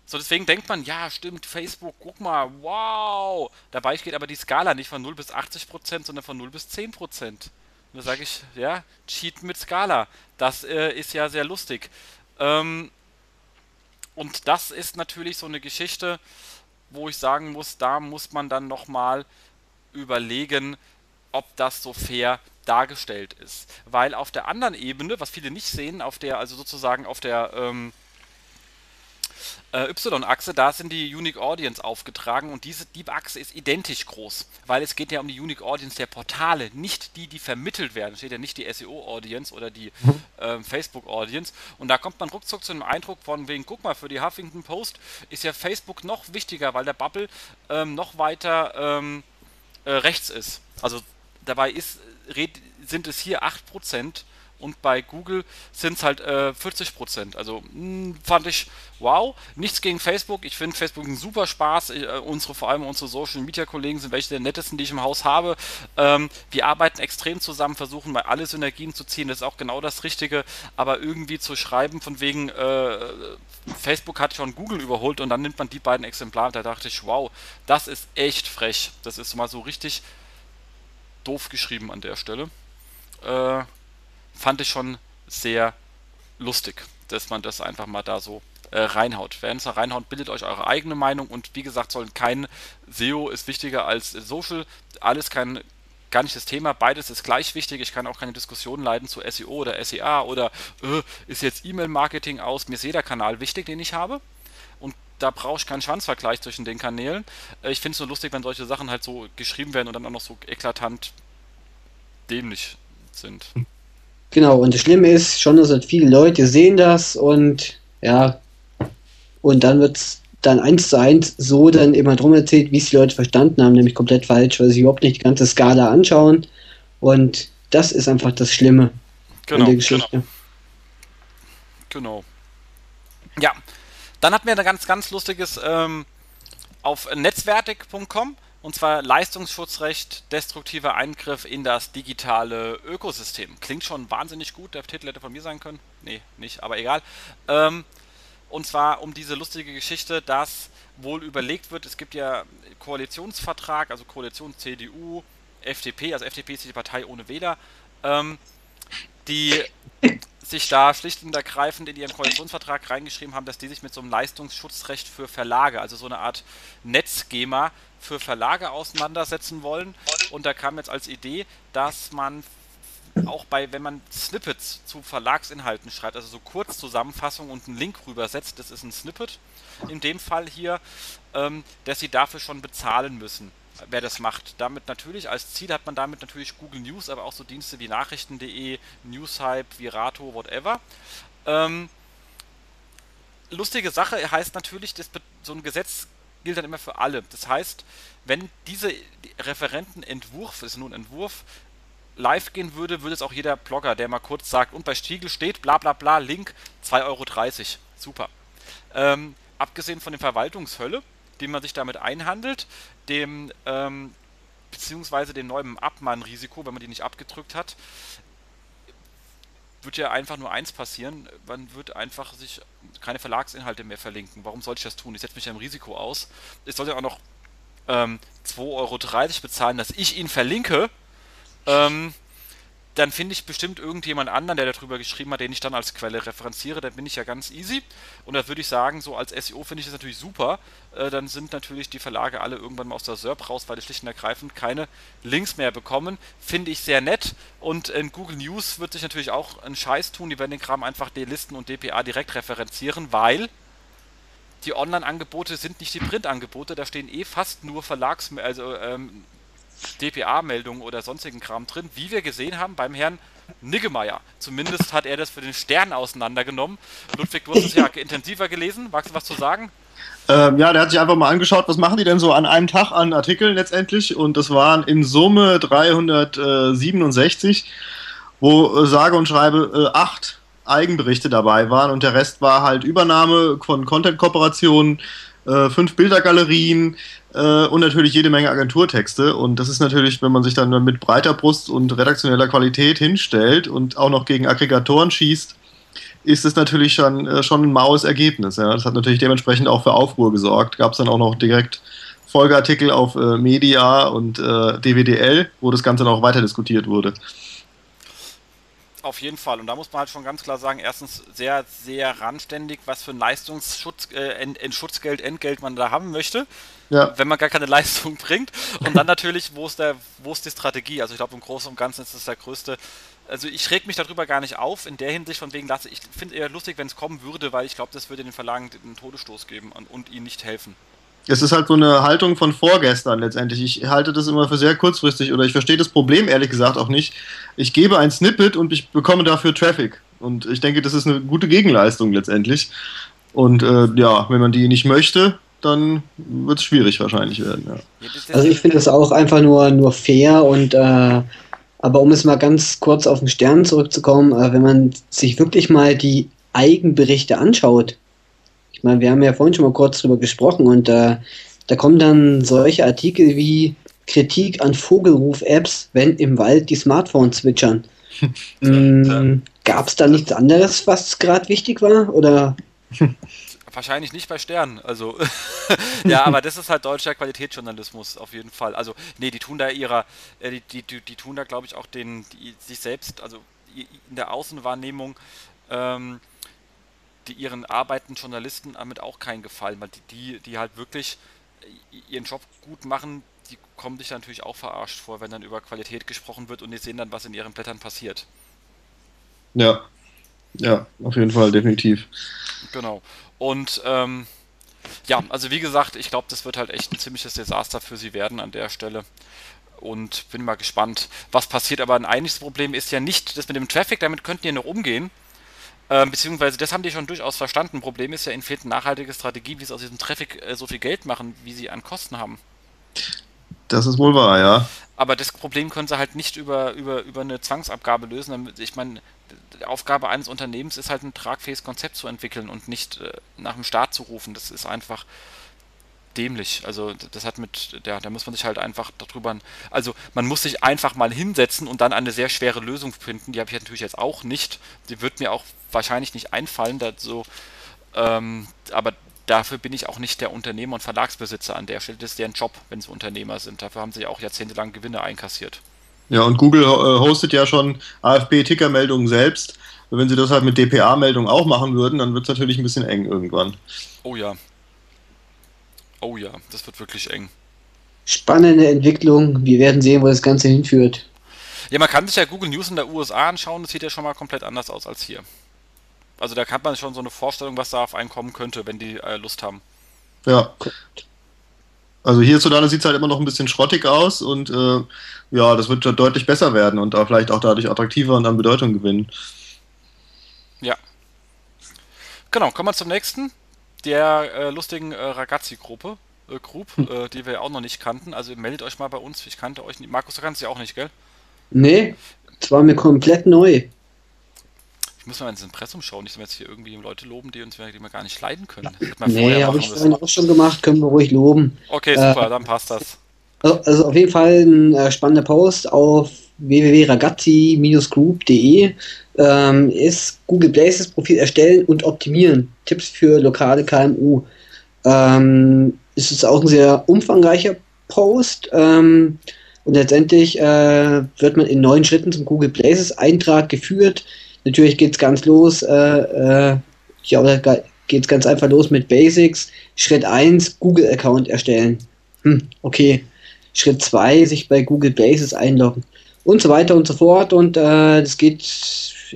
so deswegen denkt man, ja, stimmt, Facebook, guck mal, wow. Dabei geht aber die Skala nicht von 0 bis 80 Prozent, sondern von 0 bis 10 Prozent. Da sage ich, ja, cheaten mit Skala. Das äh, ist ja sehr lustig. Ähm, und das ist natürlich so eine Geschichte, wo ich sagen muss, da muss man dann nochmal überlegen, ob das so fair dargestellt ist. Weil auf der anderen Ebene, was viele nicht sehen, auf der, also sozusagen auf der ähm, äh, Y-Achse, da sind die Unique Audience aufgetragen und diese die Achse ist identisch groß, weil es geht ja um die Unique Audience der Portale, nicht die, die vermittelt werden. Steht ja nicht die SEO-Audience oder die äh, Facebook-Audience. Und da kommt man ruckzuck zu einem Eindruck von wegen, guck mal, für die Huffington Post ist ja Facebook noch wichtiger, weil der Bubble ähm, noch weiter ähm, äh, rechts ist. Also dabei ist, red, sind es hier 8% und bei Google sind es halt äh, 40 Also mh, hm, fand ich wow. Nichts gegen Facebook. Ich finde Facebook ein super Spaß. Ich, äh, unsere, vor allem unsere Social Media Kollegen sind welche der nettesten, die ich im Haus habe. Ähm, wir arbeiten extrem zusammen, versuchen mal alle Synergien zu ziehen. Das ist auch genau das Richtige. Aber irgendwie zu schreiben von wegen äh, Facebook hat schon Google überholt und dann nimmt man die beiden Exemplare. Da dachte ich, wow, das ist echt frech. Das ist mal so richtig doof geschrieben an der Stelle. Äh, fand ich schon sehr lustig, dass man das einfach mal da so äh, reinhaut. Wenn es reinhaut, bildet euch eure eigene Meinung und wie gesagt, sollen kein SEO ist wichtiger als Social, alles kein gar nicht das Thema, beides ist gleich wichtig. Ich kann auch keine Diskussion leiten zu SEO oder SEA oder äh, ist jetzt E-Mail-Marketing aus. Mir ist jeder Kanal wichtig, den ich habe. Und da brauche ich keinen Schwanzvergleich zwischen den Kanälen. Äh, ich finde es so lustig, wenn solche Sachen halt so geschrieben werden und dann auch noch so eklatant dämlich sind. Genau, und das Schlimme ist schon, dass halt viele Leute sehen das und ja, und dann wird es dann eins zu eins so dann immer drum erzählt, wie es die Leute verstanden haben, nämlich komplett falsch, weil sie überhaupt nicht die ganze Skala anschauen. Und das ist einfach das Schlimme genau, in der Geschichte. Genau. genau. Ja, dann hatten wir ein ganz, ganz lustiges ähm, auf netzwertig.com und zwar Leistungsschutzrecht, destruktiver Eingriff in das digitale Ökosystem. Klingt schon wahnsinnig gut, der Titel hätte von mir sein können. Nee, nicht, aber egal. Ähm, und zwar um diese lustige Geschichte, dass wohl überlegt wird, es gibt ja Koalitionsvertrag, also Koalition CDU, FDP, also FDP ist die Partei ohne Wähler, ähm, die sich da schlicht und ergreifend in ihren Koalitionsvertrag reingeschrieben haben, dass die sich mit so einem Leistungsschutzrecht für Verlage, also so eine Art Netzgema für Verlage auseinandersetzen wollen. Und da kam jetzt als Idee, dass man auch bei, wenn man Snippets zu Verlagsinhalten schreibt, also so Kurzzusammenfassung und einen Link rübersetzt, das ist ein Snippet. In dem Fall hier, ähm, dass sie dafür schon bezahlen müssen wer das macht. Damit natürlich, als Ziel hat man damit natürlich Google News, aber auch so Dienste wie Nachrichten.de, Newshype, Virato, whatever. Ähm, lustige Sache heißt natürlich, dass so ein Gesetz gilt dann immer für alle. Das heißt, wenn diese Referentenentwurf, das ist nun ein Entwurf, live gehen würde, würde es auch jeder Blogger, der mal kurz sagt, und bei Stiegel steht, bla bla bla, Link 2,30 Euro. Super. Ähm, abgesehen von der Verwaltungshölle, die man sich damit einhandelt, dem ähm, beziehungsweise dem neuen Abmahnrisiko, wenn man die nicht abgedrückt hat, wird ja einfach nur eins passieren, man wird einfach sich keine Verlagsinhalte mehr verlinken. Warum sollte ich das tun? Ich setze mich ja im Risiko aus. Ich sollte auch noch ähm, 2,30 Euro bezahlen, dass ich ihn verlinke. Ähm, dann finde ich bestimmt irgendjemand anderen, der darüber geschrieben hat, den ich dann als Quelle referenziere. Dann bin ich ja ganz easy. Und da würde ich sagen, so als SEO finde ich das natürlich super. Äh, dann sind natürlich die Verlage alle irgendwann mal aus der SERP raus, weil die schlicht und ergreifend keine Links mehr bekommen. Finde ich sehr nett. Und in Google News wird sich natürlich auch ein Scheiß tun. Die werden den Kram einfach D-Listen und DPA direkt referenzieren, weil die Online-Angebote sind nicht die Print-Angebote, da stehen eh fast nur Verlags, also ähm, DPA-Meldungen oder sonstigen Kram drin, wie wir gesehen haben beim Herrn Niggemeier. Zumindest hat er das für den Stern auseinandergenommen. Ludwig, du hast es ja [laughs] intensiver gelesen. Magst du was zu sagen? Ähm, ja, der hat sich einfach mal angeschaut, was machen die denn so an einem Tag an Artikeln letztendlich. Und das waren in Summe 367, wo äh, sage und schreibe äh, acht Eigenberichte dabei waren. Und der Rest war halt Übernahme von Content-Kooperationen, äh, fünf Bildergalerien, äh, und natürlich jede Menge Agenturtexte. Und das ist natürlich, wenn man sich dann mit breiter Brust und redaktioneller Qualität hinstellt und auch noch gegen Aggregatoren schießt, ist es natürlich schon, äh, schon ein maues Ergebnis. Ja. Das hat natürlich dementsprechend auch für Aufruhr gesorgt. Gab es dann auch noch direkt Folgeartikel auf äh, Media und äh, DWDL, wo das Ganze noch weiter diskutiert wurde. Auf jeden Fall. Und da muss man halt schon ganz klar sagen, erstens sehr, sehr randständig, was für ein Leistungsschutz, äh, Ent, Schutzgeld, Entgelt man da haben möchte, ja. wenn man gar keine [laughs] Leistung bringt. Und dann natürlich, wo ist, der, wo ist die Strategie? Also ich glaube, im Großen und Ganzen ist das der größte. Also ich reg mich darüber gar nicht auf, in der Hinsicht von wegen lasse. Ich finde es eher lustig, wenn es kommen würde, weil ich glaube, das würde den Verlagen einen Todesstoß geben und, und ihnen nicht helfen es ist halt so eine Haltung von vorgestern letztendlich. Ich halte das immer für sehr kurzfristig oder ich verstehe das Problem ehrlich gesagt auch nicht. Ich gebe ein Snippet und ich bekomme dafür Traffic. Und ich denke, das ist eine gute Gegenleistung letztendlich. Und äh, ja, wenn man die nicht möchte, dann wird es schwierig wahrscheinlich werden. Ja. Also ich finde das auch einfach nur, nur fair und äh, aber um es mal ganz kurz auf den Stern zurückzukommen, äh, wenn man sich wirklich mal die Eigenberichte anschaut, ich meine, wir haben ja vorhin schon mal kurz drüber gesprochen und äh, da kommen dann solche Artikel wie Kritik an Vogelruf-Apps, wenn im Wald die Smartphones zwitschern. hm, Gab es da nichts anderes, was gerade wichtig war? Oder? [laughs] Wahrscheinlich nicht bei Sternen. Also, [laughs] ja, aber das ist halt deutscher Qualitätsjournalismus auf jeden Fall. Also, nee, die tun da ihrer, äh, die, die, die, die, tun da, glaube ich, auch den, die, sich selbst, also in der Außenwahrnehmung, ähm, die ihren arbeitenden Journalisten damit auch keinen Gefallen, weil die, die, die halt wirklich ihren Job gut machen, die kommen sich natürlich auch verarscht vor, wenn dann über Qualität gesprochen wird und die sehen dann, was in ihren Blättern passiert. Ja, ja, auf jeden Fall, definitiv. Genau. Und ähm, ja, also wie gesagt, ich glaube, das wird halt echt ein ziemliches Desaster für sie werden an der Stelle. Und bin mal gespannt, was passiert. Aber ein eigentliches Problem ist ja nicht das mit dem Traffic, damit könnten die noch umgehen. Ähm, beziehungsweise das haben die schon durchaus verstanden. Problem ist ja, ihnen fehlt eine nachhaltige Strategie, wie sie aus diesem Traffic äh, so viel Geld machen, wie sie an Kosten haben. Das ist wohl wahr, ja. Aber das Problem können sie halt nicht über, über, über eine Zwangsabgabe lösen. Ich meine, die Aufgabe eines Unternehmens ist halt ein tragfähiges Konzept zu entwickeln und nicht äh, nach dem Staat zu rufen. Das ist einfach dämlich. Also das hat mit, ja, da muss man sich halt einfach darüber, also man muss sich einfach mal hinsetzen und dann eine sehr schwere Lösung finden. Die habe ich natürlich jetzt auch nicht. Die wird mir auch wahrscheinlich nicht einfallen, so, ähm, aber dafür bin ich auch nicht der Unternehmer und Verlagsbesitzer an der Stelle. Das ist deren Job, wenn sie Unternehmer sind. Dafür haben sie auch jahrzehntelang Gewinne einkassiert. Ja, und Google äh, hostet ja schon AFP-Tickermeldungen selbst. Wenn sie das halt mit DPA-Meldungen auch machen würden, dann wird es natürlich ein bisschen eng irgendwann. Oh ja, Oh ja, das wird wirklich eng. Spannende Entwicklung. Wir werden sehen, wo das Ganze hinführt. Ja, man kann sich ja Google News in der USA anschauen. Das sieht ja schon mal komplett anders aus als hier. Also da hat man schon so eine Vorstellung, was da auf einen kommen könnte, wenn die äh, Lust haben. Ja. Also hierzulande sieht es halt immer noch ein bisschen schrottig aus und äh, ja, das wird deutlich besser werden und da vielleicht auch dadurch attraktiver und an Bedeutung gewinnen. Ja. Genau, kommen wir zum nächsten der äh, lustigen äh, Ragazzi-Gruppe, äh, Group, hm. äh, die wir ja auch noch nicht kannten. Also meldet euch mal bei uns. Ich kannte euch nicht. Markus, du kannst sie auch nicht, gell? Nee, das war mir komplett neu. Ich muss mal ins Impressum schauen, nicht, dass wir jetzt hier irgendwie Leute loben, die uns die wir gar nicht leiden können. nee, habe ich vorhin auch schon gemacht, können wir ruhig loben. Okay, super, äh, dann passt das. Also, also, auf jeden Fall ein äh, spannender Post auf www.ragazzi-group.de ähm, ist Google Places Profil erstellen und optimieren. Tipps für lokale KMU. Ähm, es ist auch ein sehr umfangreicher Post ähm, und letztendlich äh, wird man in neun Schritten zum Google Places Eintrag geführt. Natürlich geht es ganz los. Äh, äh, ich glaube, da ganz einfach los mit Basics. Schritt 1, Google Account erstellen. Hm, okay. Schritt 2, sich bei Google Places einloggen und so weiter und so fort. Und äh, das geht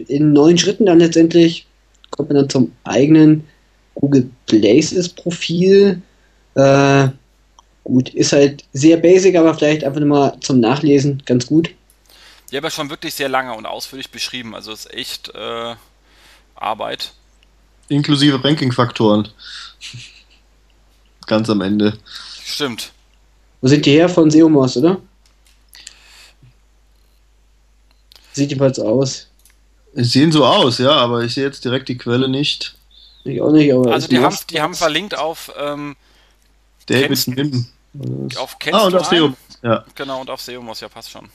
in neun Schritten dann letztendlich, kommt man dann zum eigenen Google Places Profil. Äh, gut, ist halt sehr basic, aber vielleicht einfach mal zum Nachlesen ganz gut. Ja, aber schon wirklich sehr lange und ausführlich beschrieben. Also ist echt äh, Arbeit. Inklusive Ranking-Faktoren. Ganz am Ende. Stimmt. Wo sind die her? Von Seomos, oder? Sieht jedenfalls aus. Es sehen so aus, ja, aber ich sehe jetzt direkt die Quelle nicht. Ich auch nicht, aber. Also die haben, die haben verlinkt auf ähm, David Nim. Auf Kennst ah, und auf Seomos, ja. Genau, und auf Seomos, ja, passt schon.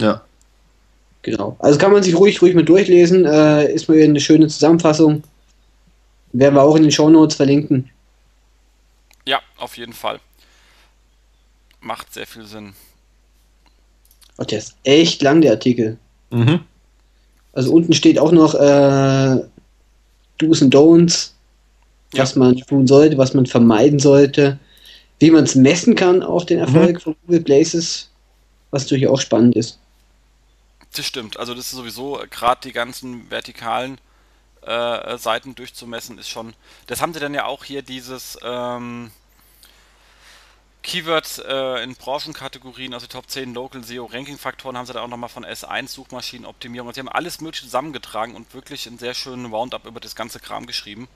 Ja. Genau. Also kann man sich ruhig, ruhig mit durchlesen. Äh, ist mal eine schöne Zusammenfassung. Werden wir auch in den Show Notes verlinken. Ja, auf jeden Fall. Macht sehr viel Sinn. Oh, der ist echt lang, der Artikel. Mhm. Also unten steht auch noch äh, Do's und Don'ts, ja. was man tun sollte, was man vermeiden sollte, wie man es messen kann, auch den Erfolg mhm. von Google Places, was natürlich auch spannend ist. Das stimmt. Also das ist sowieso gerade die ganzen vertikalen äh, Seiten durchzumessen, ist schon. Das haben sie dann ja auch hier dieses ähm, Keywords äh, in Branchenkategorien, also Top 10 Local SEO Ranking Faktoren, haben sie da auch nochmal von S1 Suchmaschinenoptimierung. Sie haben alles Mögliche zusammengetragen und wirklich einen sehr schönen Roundup über das ganze Kram geschrieben.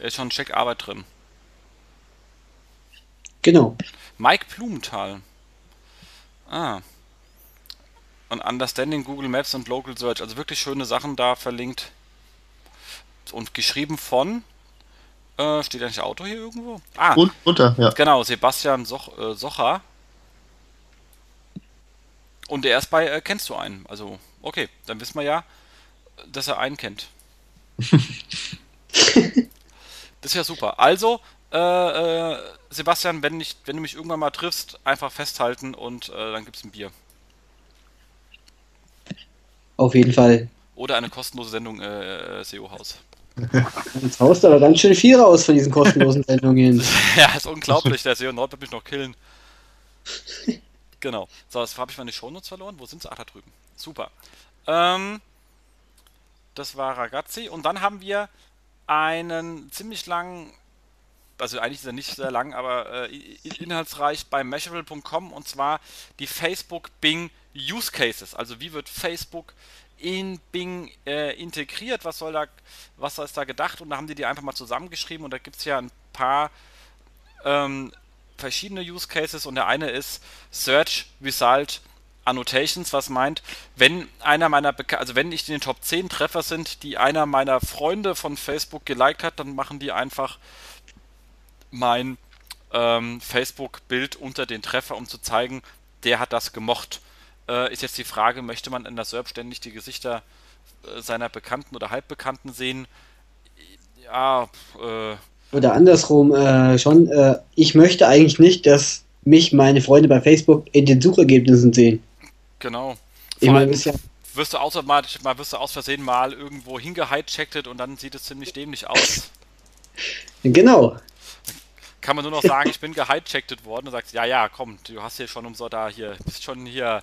Ist schon Check Arbeit drin. Genau. Mike Blumenthal. Ah, und Understanding Google Maps und Local Search. Also wirklich schöne Sachen da verlinkt. Und geschrieben von. Äh, steht nicht Auto hier irgendwo? Ah, und, unter, ja. Genau, Sebastian Soch, äh, Socher. Und er ist bei äh, Kennst du einen? Also, okay, dann wissen wir ja, dass er einen kennt. [laughs] das ist ja super. Also, äh, äh, Sebastian, wenn, nicht, wenn du mich irgendwann mal triffst, einfach festhalten und äh, dann gibt es ein Bier. Auf jeden Fall. Oder eine kostenlose Sendung äh, äh SEO-Haus. [laughs] Jetzt haust du aber ganz schön viel raus von diesen kostenlosen [laughs] Sendungen. [laughs] ja, ist unglaublich. Der SEO Nord wird mich noch killen. Genau. So, jetzt habe ich meine Shownotes verloren. Wo sind sie? Ah, da drüben. Super. Ähm, das war Ragazzi. Und dann haben wir einen ziemlich langen, also eigentlich ist er nicht sehr lang, aber äh, inhaltsreich bei Measurable.com und zwar die Facebook Bing Use Cases, also wie wird Facebook in Bing äh, integriert, was soll da, was ist da gedacht? Und da haben die die einfach mal zusammengeschrieben und da gibt es ja ein paar ähm, verschiedene Use Cases und der eine ist Search Result Annotations, was meint, wenn einer meiner, Beka also wenn ich in den Top 10 Treffer sind, die einer meiner Freunde von Facebook geliked hat, dann machen die einfach mein ähm, Facebook-Bild unter den Treffer, um zu zeigen, der hat das gemocht. Äh, ist jetzt die Frage, möchte man in der SERP ständig die Gesichter äh, seiner Bekannten oder Halbbekannten sehen? Ja, äh, Oder andersrum äh, schon, äh, ich möchte eigentlich nicht, dass mich meine Freunde bei Facebook in den Suchergebnissen sehen. Genau. Vor allem, ja wirst du automatisch mal wirst du aus Versehen mal irgendwo hingehijacktet und dann sieht es ziemlich dämlich aus. [laughs] Genau. Kann man nur noch sagen, ich bin gehijacktet worden und sagst, ja, ja, komm, du hast hier schon um so da hier, bist schon hier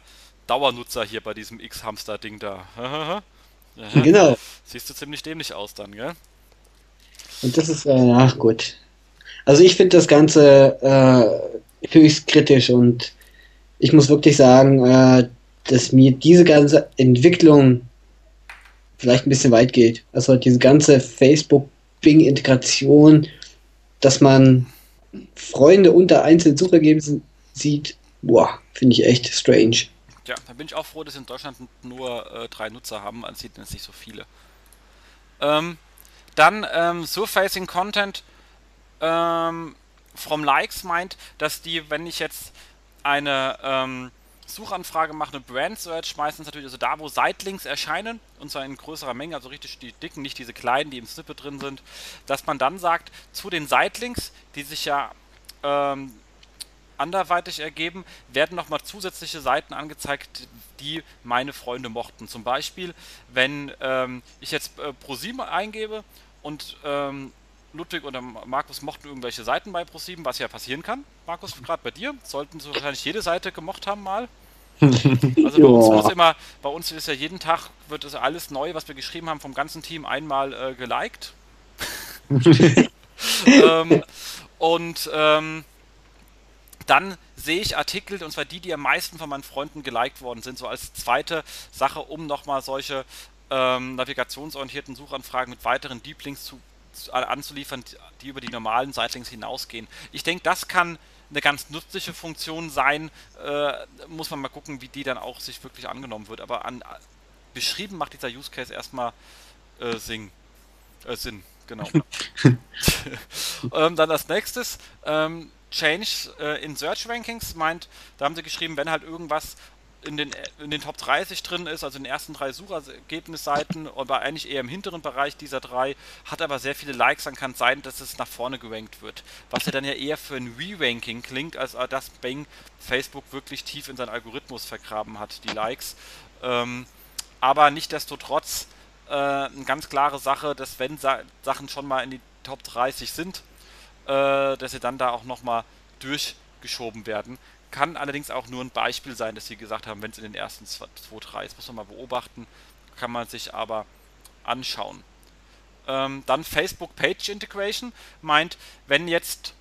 Dauernutzer hier bei diesem X-Hamster-Ding da. [laughs] genau. Siehst du ziemlich dämlich aus dann, gell? Und das ist, äh, ach gut. Also ich finde das Ganze äh, höchst kritisch und ich muss wirklich sagen, äh, dass mir diese ganze Entwicklung vielleicht ein bisschen weit geht. Also diese ganze Facebook-Bing-Integration, dass man Freunde unter einzelnen Suchergebnissen sieht, boah, finde ich echt strange. Ja, da bin ich auch froh, dass in Deutschland nur äh, drei Nutzer haben, man sieht jetzt nicht so viele. Ähm, dann ähm, Surfacing Content ähm, from Likes meint, dass die, wenn ich jetzt eine ähm, Suchanfrage mache, eine Brand Search, meistens natürlich also da, wo Sitelinks erscheinen, und zwar in größerer Menge, also richtig die dicken, nicht diese kleinen, die im Snippet drin sind, dass man dann sagt, zu den Sitelinks, die sich ja ähm, anderweitig ergeben, werden nochmal zusätzliche Seiten angezeigt, die meine Freunde mochten. Zum Beispiel, wenn ähm, ich jetzt äh, ProSieben eingebe und ähm, Ludwig oder Markus mochten irgendwelche Seiten bei ProSieben, was ja passieren kann. Markus, gerade bei dir, sollten sie wahrscheinlich jede Seite gemocht haben mal. [laughs] Also bei uns wird es immer, bei uns ist ja jeden Tag wird es alles neu, was wir geschrieben haben, vom ganzen Team einmal äh, geliked. [laughs] [laughs] ähm, und ähm, dann sehe ich Artikel, und zwar die, die am meisten von meinen Freunden geliked worden sind, so als zweite Sache, um nochmal solche ähm, navigationsorientierten Suchanfragen mit weiteren Deep Links zu, zu, anzuliefern, die über die normalen Sitelinks hinausgehen. Ich denke, das kann eine ganz nützliche Funktion sein. Äh, muss man mal gucken, wie die dann auch sich wirklich angenommen wird. Aber an, beschrieben macht dieser Use Case erstmal äh, Sing, äh, Sinn. Genau. [laughs] [laughs] ähm, dann als nächstes ähm, Change äh, in Search Rankings meint, da haben sie geschrieben, wenn halt irgendwas in den, in den Top 30 drin ist, also in den ersten drei Suchergebnisseiten, aber eigentlich eher im hinteren Bereich dieser drei, hat aber sehr viele Likes, dann kann es sein, dass es nach vorne gerankt wird. Was ja dann ja eher für ein Re-Ranking klingt, als dass Bing Facebook wirklich tief in seinen Algorithmus vergraben hat, die Likes. Ähm, aber nichtdestotrotz äh, eine ganz klare Sache, dass wenn Sa Sachen schon mal in die Top 30 sind, äh, dass sie dann da auch nochmal durchgeschoben werden. Kann allerdings auch nur ein Beispiel sein, dass sie gesagt haben, wenn es in den ersten 2, 3 ist, muss man mal beobachten, kann man sich aber anschauen. Ähm, dann Facebook Page Integration meint, wenn jetzt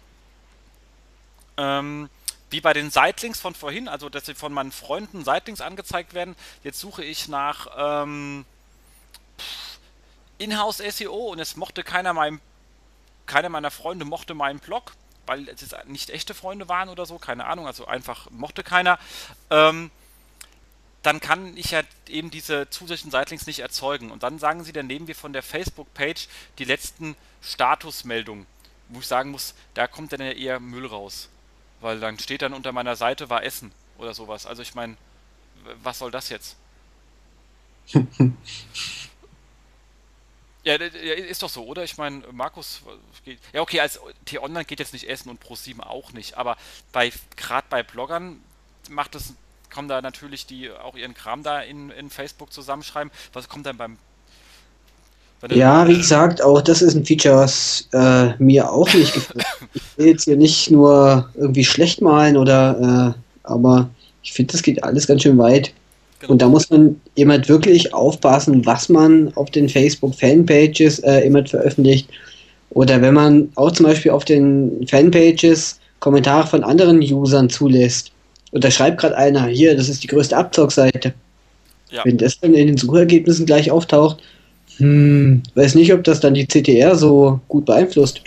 ähm, wie bei den Sightlinks von vorhin, also dass sie von meinen Freunden Sightlinks angezeigt werden, jetzt suche ich nach ähm, Inhouse SEO und es mochte keiner meinem keiner meiner Freunde mochte meinen Blog, weil es nicht echte Freunde waren oder so, keine Ahnung, also einfach mochte keiner. Ähm, dann kann ich ja eben diese zusätzlichen Seitlinks nicht erzeugen. Und dann sagen sie, dann nehmen wir von der Facebook-Page die letzten Statusmeldungen, wo ich sagen muss, da kommt dann ja eher Müll raus. Weil dann steht dann unter meiner Seite war Essen oder sowas. Also ich meine, was soll das jetzt? [laughs] ja, ist doch so, oder? Ich meine, Markus geht. Ja, okay, als T-Online geht jetzt nicht Essen und Pro7 auch nicht, aber bei gerade bei Bloggern macht es kommen da natürlich die auch ihren Kram da in, in Facebook zusammenschreiben. Was kommt dann beim ja, wie gesagt, auch das ist ein Feature, was äh, mir auch nicht gefällt. ich will jetzt hier nicht nur irgendwie schlecht malen oder, äh, aber ich finde, das geht alles ganz schön weit. Genau. Und da muss man halt wirklich aufpassen, was man auf den Facebook-Fanpages äh, immer veröffentlicht. Oder wenn man auch zum Beispiel auf den Fanpages Kommentare von anderen Usern zulässt. Und da schreibt gerade einer, hier, das ist die größte Abzockseite. Ja. Wenn das dann in den Suchergebnissen gleich auftaucht, hm, weiß nicht, ob das dann die CTR so gut beeinflusst.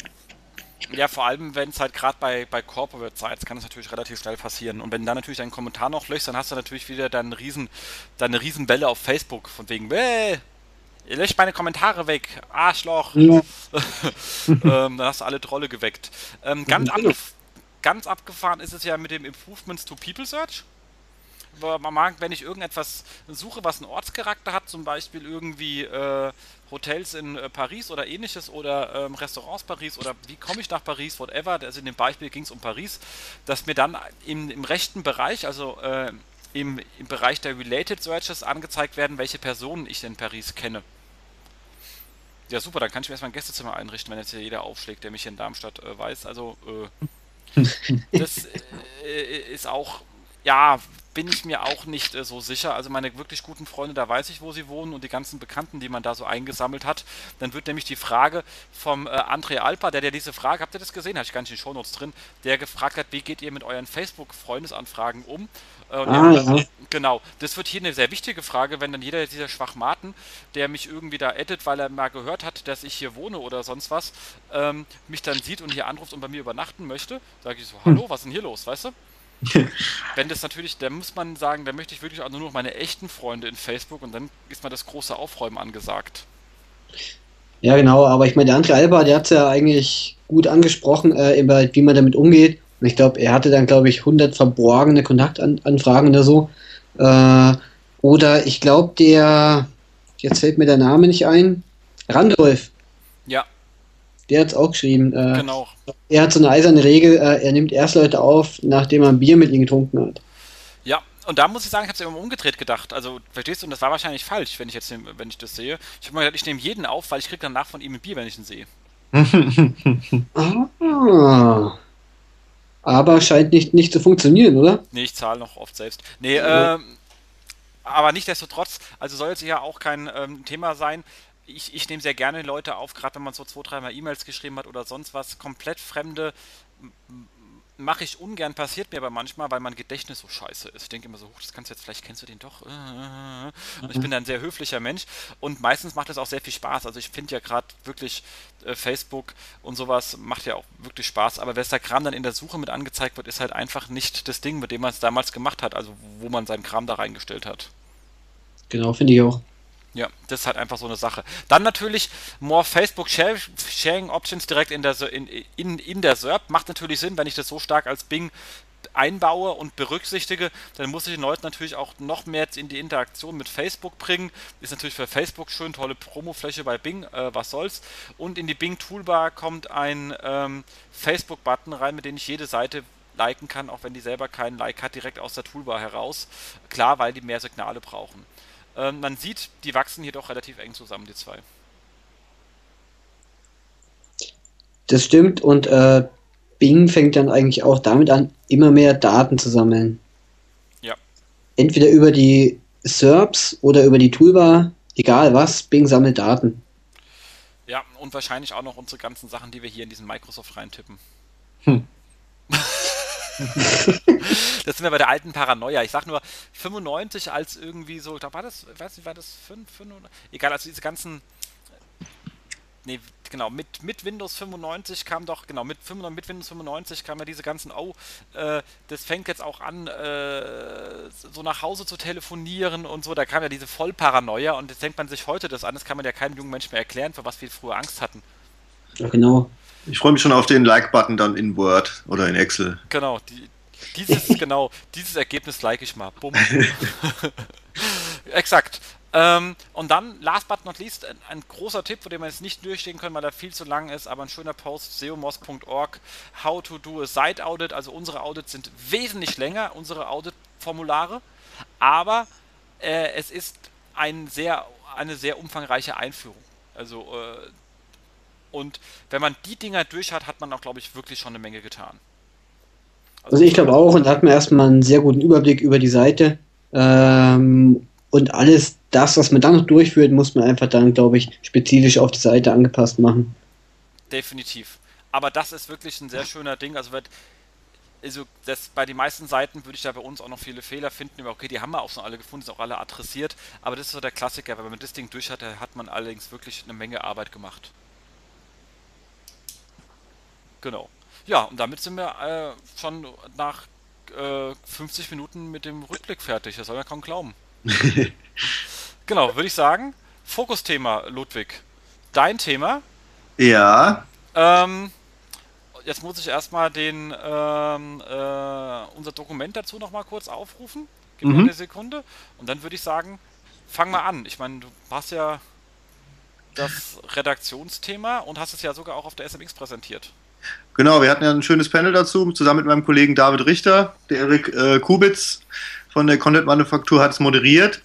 Ja, vor allem, wenn es halt gerade bei, bei Corporate Sites kann es natürlich relativ schnell passieren. Und wenn dann natürlich dein Kommentar noch löscht, dann hast du natürlich wieder dann riesen, dann eine Riesenwelle auf Facebook von wegen, hey, ihr löscht meine Kommentare weg, Arschloch. Ja. [laughs] ähm, dann hast du alle Trolle geweckt. Ähm, ganz, abgef ganz abgefahren ist es ja mit dem Improvements to People Search man mag, wenn ich irgendetwas suche, was einen Ortscharakter hat, zum Beispiel irgendwie äh, Hotels in äh, Paris oder ähnliches oder ähm, Restaurants Paris oder wie komme ich nach Paris, whatever, also in dem Beispiel ging es um Paris, dass mir dann im, im rechten Bereich, also äh, im, im Bereich der Related Searches angezeigt werden, welche Personen ich in Paris kenne. Ja, super, dann kann ich mir erstmal ein Gästezimmer einrichten, wenn jetzt hier jeder aufschlägt, der mich hier in Darmstadt äh, weiß. Also, äh, [laughs] das äh, ist auch, ja, bin ich mir auch nicht äh, so sicher. Also meine wirklich guten Freunde, da weiß ich, wo sie wohnen und die ganzen Bekannten, die man da so eingesammelt hat. Dann wird nämlich die Frage vom äh, André Alpa, der, der diese Frage, habt ihr das gesehen? Habe ich gar nicht in den Shownotes drin, der gefragt hat, wie geht ihr mit euren Facebook-Freundesanfragen um? Äh, ah, ja. Genau, das wird hier eine sehr wichtige Frage, wenn dann jeder dieser Schwachmaten, der mich irgendwie da addet, weil er mal gehört hat, dass ich hier wohne oder sonst was, ähm, mich dann sieht und hier anruft und bei mir übernachten möchte, sage ich so, hallo, hm. was ist denn hier los, weißt du? [laughs] Wenn das natürlich, da muss man sagen, da möchte ich wirklich auch nur noch meine echten Freunde in Facebook und dann ist mal das große Aufräumen angesagt. Ja, genau, aber ich meine, der andere Alba, der hat es ja eigentlich gut angesprochen, äh, wie man damit umgeht. Und ich glaube, er hatte dann, glaube ich, 100 verborgene Kontaktanfragen oder so. Äh, oder ich glaube, der, jetzt fällt mir der Name nicht ein, Randolph. Ja. Der hat es auch geschrieben. Äh, genau. Er hat so eine eiserne Regel, äh, er nimmt erst Leute auf, nachdem er ein Bier mit ihnen getrunken hat. Ja, und da muss ich sagen, ich habe es immer umgedreht gedacht. Also, verstehst du, und das war wahrscheinlich falsch, wenn ich jetzt wenn ich das sehe. Ich habe mir gedacht, ich nehme jeden auf, weil ich kriege danach von ihm ein Bier, wenn ich ihn sehe. [laughs] ah. Aber scheint nicht, nicht zu funktionieren, oder? Nee, ich zahle noch oft selbst. Nee, ja. ähm, aber nichtsdestotrotz, also soll es ja auch kein ähm, Thema sein ich, ich nehme sehr gerne Leute auf, gerade wenn man so zwei, dreimal E-Mails geschrieben hat oder sonst was. Komplett Fremde mache ich ungern, passiert mir aber manchmal, weil mein Gedächtnis so scheiße ist. Ich denke immer so, das kannst du jetzt, vielleicht kennst du den doch. Und ich bin dann ein sehr höflicher Mensch und meistens macht es auch sehr viel Spaß. Also ich finde ja gerade wirklich äh, Facebook und sowas macht ja auch wirklich Spaß, aber wer der Kram dann in der Suche mit angezeigt wird, ist halt einfach nicht das Ding, mit dem man es damals gemacht hat, also wo man seinen Kram da reingestellt hat. Genau, finde ich auch. Ja, das ist halt einfach so eine Sache. Dann natürlich more Facebook Sharing Options direkt in der, in, in, in der SERP. Macht natürlich Sinn, wenn ich das so stark als Bing einbaue und berücksichtige, dann muss ich den Leuten natürlich auch noch mehr in die Interaktion mit Facebook bringen. Ist natürlich für Facebook schön, tolle Promofläche bei Bing, äh, was soll's. Und in die Bing Toolbar kommt ein ähm, Facebook-Button rein, mit dem ich jede Seite liken kann, auch wenn die selber keinen Like hat, direkt aus der Toolbar heraus. Klar, weil die mehr Signale brauchen. Ähm, man sieht, die wachsen hier doch relativ eng zusammen, die zwei. Das stimmt und äh, Bing fängt dann eigentlich auch damit an, immer mehr Daten zu sammeln. Ja. Entweder über die SERPs oder über die Toolbar, egal was, Bing sammelt Daten. Ja, und wahrscheinlich auch noch unsere ganzen Sachen, die wir hier in diesen Microsoft reintippen. Hm. [laughs] [laughs] das sind wir bei der alten Paranoia. Ich sag nur 95 als irgendwie so, da war das, weiß nicht, war das 5, 5 oder? Egal, also diese ganzen. Nee, genau, mit, mit Windows 95 kam doch, genau, mit, 95, mit Windows 95 kam ja diese ganzen, oh, äh, das fängt jetzt auch an, äh, so nach Hause zu telefonieren und so, da kam ja diese Vollparanoia und jetzt denkt man sich heute das an, das kann man ja keinem jungen Menschen mehr erklären, für was wir früher Angst hatten. Ja, genau. Ich freue mich schon auf den Like-Button dann in Word oder in Excel. Genau, die, dieses, [laughs] genau, dieses Ergebnis like ich mal. Bumm. [laughs] Exakt. Ähm, und dann, last but not least, ein, ein, großer Tipp, vor dem wir jetzt nicht durchstehen können, weil er viel zu lang ist, aber ein schöner Post, seomos.org, how to do a site audit. Also unsere Audits sind wesentlich länger, unsere Audit-Formulare, aber äh, es ist ein sehr, eine sehr umfangreiche Einführung. Also äh, und wenn man die Dinger durch hat, hat man auch, glaube ich, wirklich schon eine Menge getan. Also, ich glaube auch, und da hat man erstmal einen sehr guten Überblick über die Seite. Ähm, und alles das, was man dann noch durchführt, muss man einfach dann, glaube ich, spezifisch auf die Seite angepasst machen. Definitiv. Aber das ist wirklich ein sehr schöner Ding. Also, wird, also das, bei den meisten Seiten würde ich da bei uns auch noch viele Fehler finden. Okay, die haben wir auch schon alle gefunden, sind auch alle adressiert. Aber das ist so der Klassiker. Wenn man das Ding durch hat, hat man allerdings wirklich eine Menge Arbeit gemacht. Genau. Ja, und damit sind wir äh, schon nach äh, 50 Minuten mit dem Rückblick fertig. Das soll man kaum glauben. [laughs] genau, würde ich sagen. Fokusthema, Ludwig. Dein Thema. Ja. Ähm, jetzt muss ich erstmal den ähm, äh, unser Dokument dazu nochmal kurz aufrufen. Gib mir mhm. eine Sekunde. Und dann würde ich sagen, fang mal an. Ich meine, du hast ja das Redaktionsthema und hast es ja sogar auch auf der SMX präsentiert. Genau, wir hatten ja ein schönes Panel dazu, zusammen mit meinem Kollegen David Richter. Der Erik äh, Kubitz von der Content Manufaktur hat es moderiert.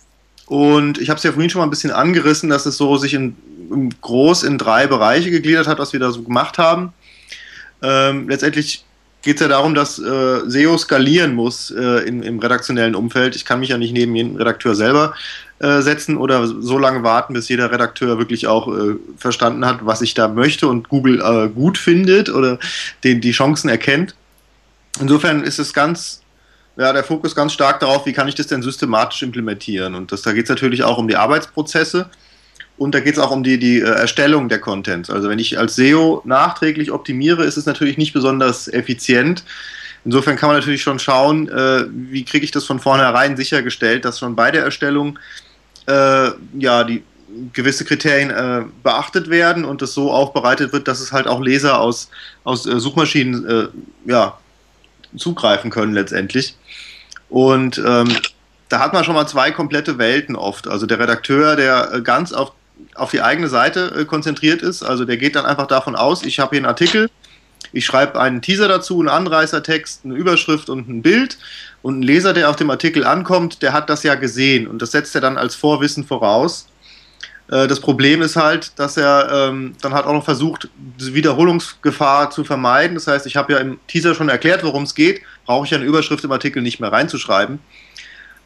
Und ich habe es ja vorhin schon mal ein bisschen angerissen, dass es so sich in, groß in drei Bereiche gegliedert hat, was wir da so gemacht haben. Ähm, letztendlich geht es ja darum, dass äh, SEO skalieren muss äh, in, im redaktionellen Umfeld. Ich kann mich ja nicht neben jedem Redakteur selber äh, setzen oder so lange warten, bis jeder Redakteur wirklich auch äh, verstanden hat, was ich da möchte und Google äh, gut findet oder den, die Chancen erkennt. Insofern ist es ganz, ja, der Fokus ganz stark darauf, wie kann ich das denn systematisch implementieren. Und das, da geht es natürlich auch um die Arbeitsprozesse. Und da geht es auch um die, die äh, Erstellung der Contents. Also wenn ich als SEO nachträglich optimiere, ist es natürlich nicht besonders effizient. Insofern kann man natürlich schon schauen, äh, wie kriege ich das von vornherein sichergestellt, dass schon bei der Erstellung äh, ja, die gewisse Kriterien äh, beachtet werden und es so aufbereitet wird, dass es halt auch Leser aus, aus äh, Suchmaschinen äh, ja, zugreifen können letztendlich. Und ähm, da hat man schon mal zwei komplette Welten oft. Also der Redakteur, der ganz auf, auf die eigene Seite äh, konzentriert ist, also der geht dann einfach davon aus, ich habe hier einen Artikel, ich schreibe einen Teaser dazu, einen Anreißertext, eine Überschrift und ein Bild und ein Leser, der auf dem Artikel ankommt, der hat das ja gesehen und das setzt er dann als Vorwissen voraus. Äh, das Problem ist halt, dass er ähm, dann hat auch noch versucht, diese Wiederholungsgefahr zu vermeiden. Das heißt, ich habe ja im Teaser schon erklärt, worum es geht, brauche ich eine Überschrift im Artikel nicht mehr reinzuschreiben.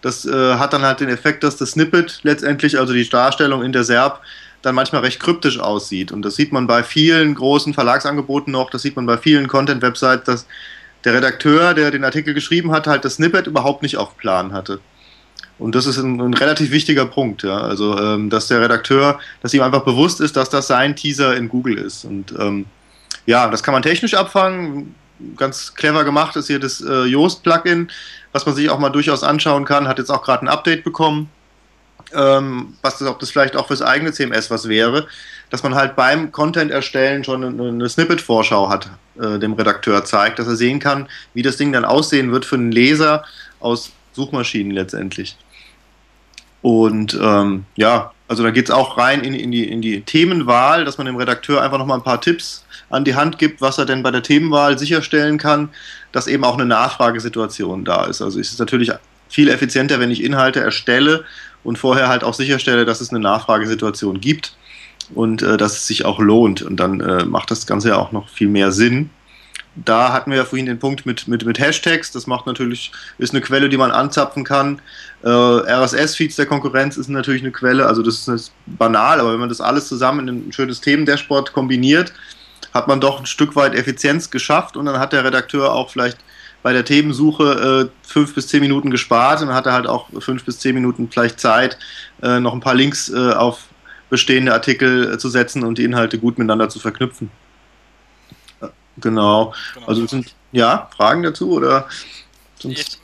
Das äh, hat dann halt den Effekt, dass das Snippet letztendlich, also die Darstellung in der SERP, dann manchmal recht kryptisch aussieht. Und das sieht man bei vielen großen Verlagsangeboten noch, das sieht man bei vielen Content-Websites, dass der Redakteur, der den Artikel geschrieben hat, halt das Snippet überhaupt nicht auf Plan hatte. Und das ist ein, ein relativ wichtiger Punkt, ja. Also, ähm, dass der Redakteur, dass ihm einfach bewusst ist, dass das sein Teaser in Google ist. Und ähm, ja, das kann man technisch abfangen. Ganz clever gemacht ist hier das äh, Yoast-Plugin, was man sich auch mal durchaus anschauen kann. Hat jetzt auch gerade ein Update bekommen. Ähm, was das, ob das vielleicht auch fürs eigene CMS was wäre dass man halt beim Content erstellen schon eine, eine Snippet-Vorschau hat, äh, dem Redakteur zeigt, dass er sehen kann, wie das Ding dann aussehen wird für einen Leser aus Suchmaschinen letztendlich. Und ähm, ja, also da geht es auch rein in, in, die, in die Themenwahl, dass man dem Redakteur einfach nochmal ein paar Tipps an die Hand gibt, was er denn bei der Themenwahl sicherstellen kann, dass eben auch eine Nachfragesituation da ist. Also ist es natürlich viel effizienter, wenn ich Inhalte erstelle und vorher halt auch sicherstelle, dass es eine Nachfragesituation gibt und äh, dass es sich auch lohnt. Und dann äh, macht das Ganze ja auch noch viel mehr Sinn. Da hatten wir ja vorhin den Punkt mit, mit, mit Hashtags. Das macht natürlich, ist eine Quelle, die man anzapfen kann. Äh, RSS-Feeds der Konkurrenz ist natürlich eine Quelle. Also das ist banal, aber wenn man das alles zusammen in ein schönes Themen-Dashboard kombiniert, hat man doch ein Stück weit Effizienz geschafft und dann hat der Redakteur auch vielleicht bei der Themensuche äh, fünf bis zehn Minuten gespart und dann hat er halt auch fünf bis zehn Minuten vielleicht Zeit, äh, noch ein paar Links äh, auf bestehende Artikel äh, zu setzen und die Inhalte gut miteinander zu verknüpfen. Genau. genau. Also sind ja Fragen dazu oder? Ich,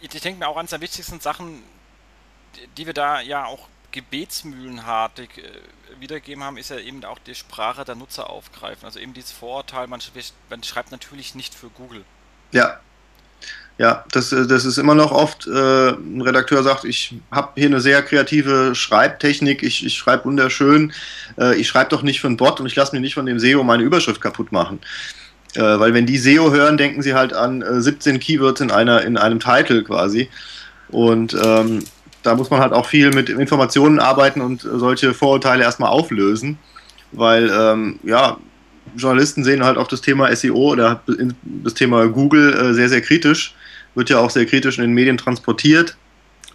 ich denke mir auch eines der wichtigsten Sachen, die wir da ja auch gebetsmühlenartig äh, wiedergeben haben, ist ja eben auch die Sprache der Nutzer aufgreifen. Also eben dieses Vorurteil, man, man schreibt natürlich nicht für Google. Ja, ja, das, äh, das ist immer noch oft, äh, ein Redakteur sagt, ich habe hier eine sehr kreative Schreibtechnik, ich, ich schreibe wunderschön, äh, ich schreibe doch nicht für einen Bot und ich lasse mir nicht von dem SEO meine Überschrift kaputt machen. Äh, weil wenn die SEO hören, denken sie halt an 17 äh, Keywords in, einer, in einem Titel quasi. Und ähm, da muss man halt auch viel mit Informationen arbeiten und solche Vorurteile erstmal auflösen, weil ähm, ja, Journalisten sehen halt auch das Thema SEO oder das Thema Google äh, sehr, sehr kritisch wird ja auch sehr kritisch in den Medien transportiert.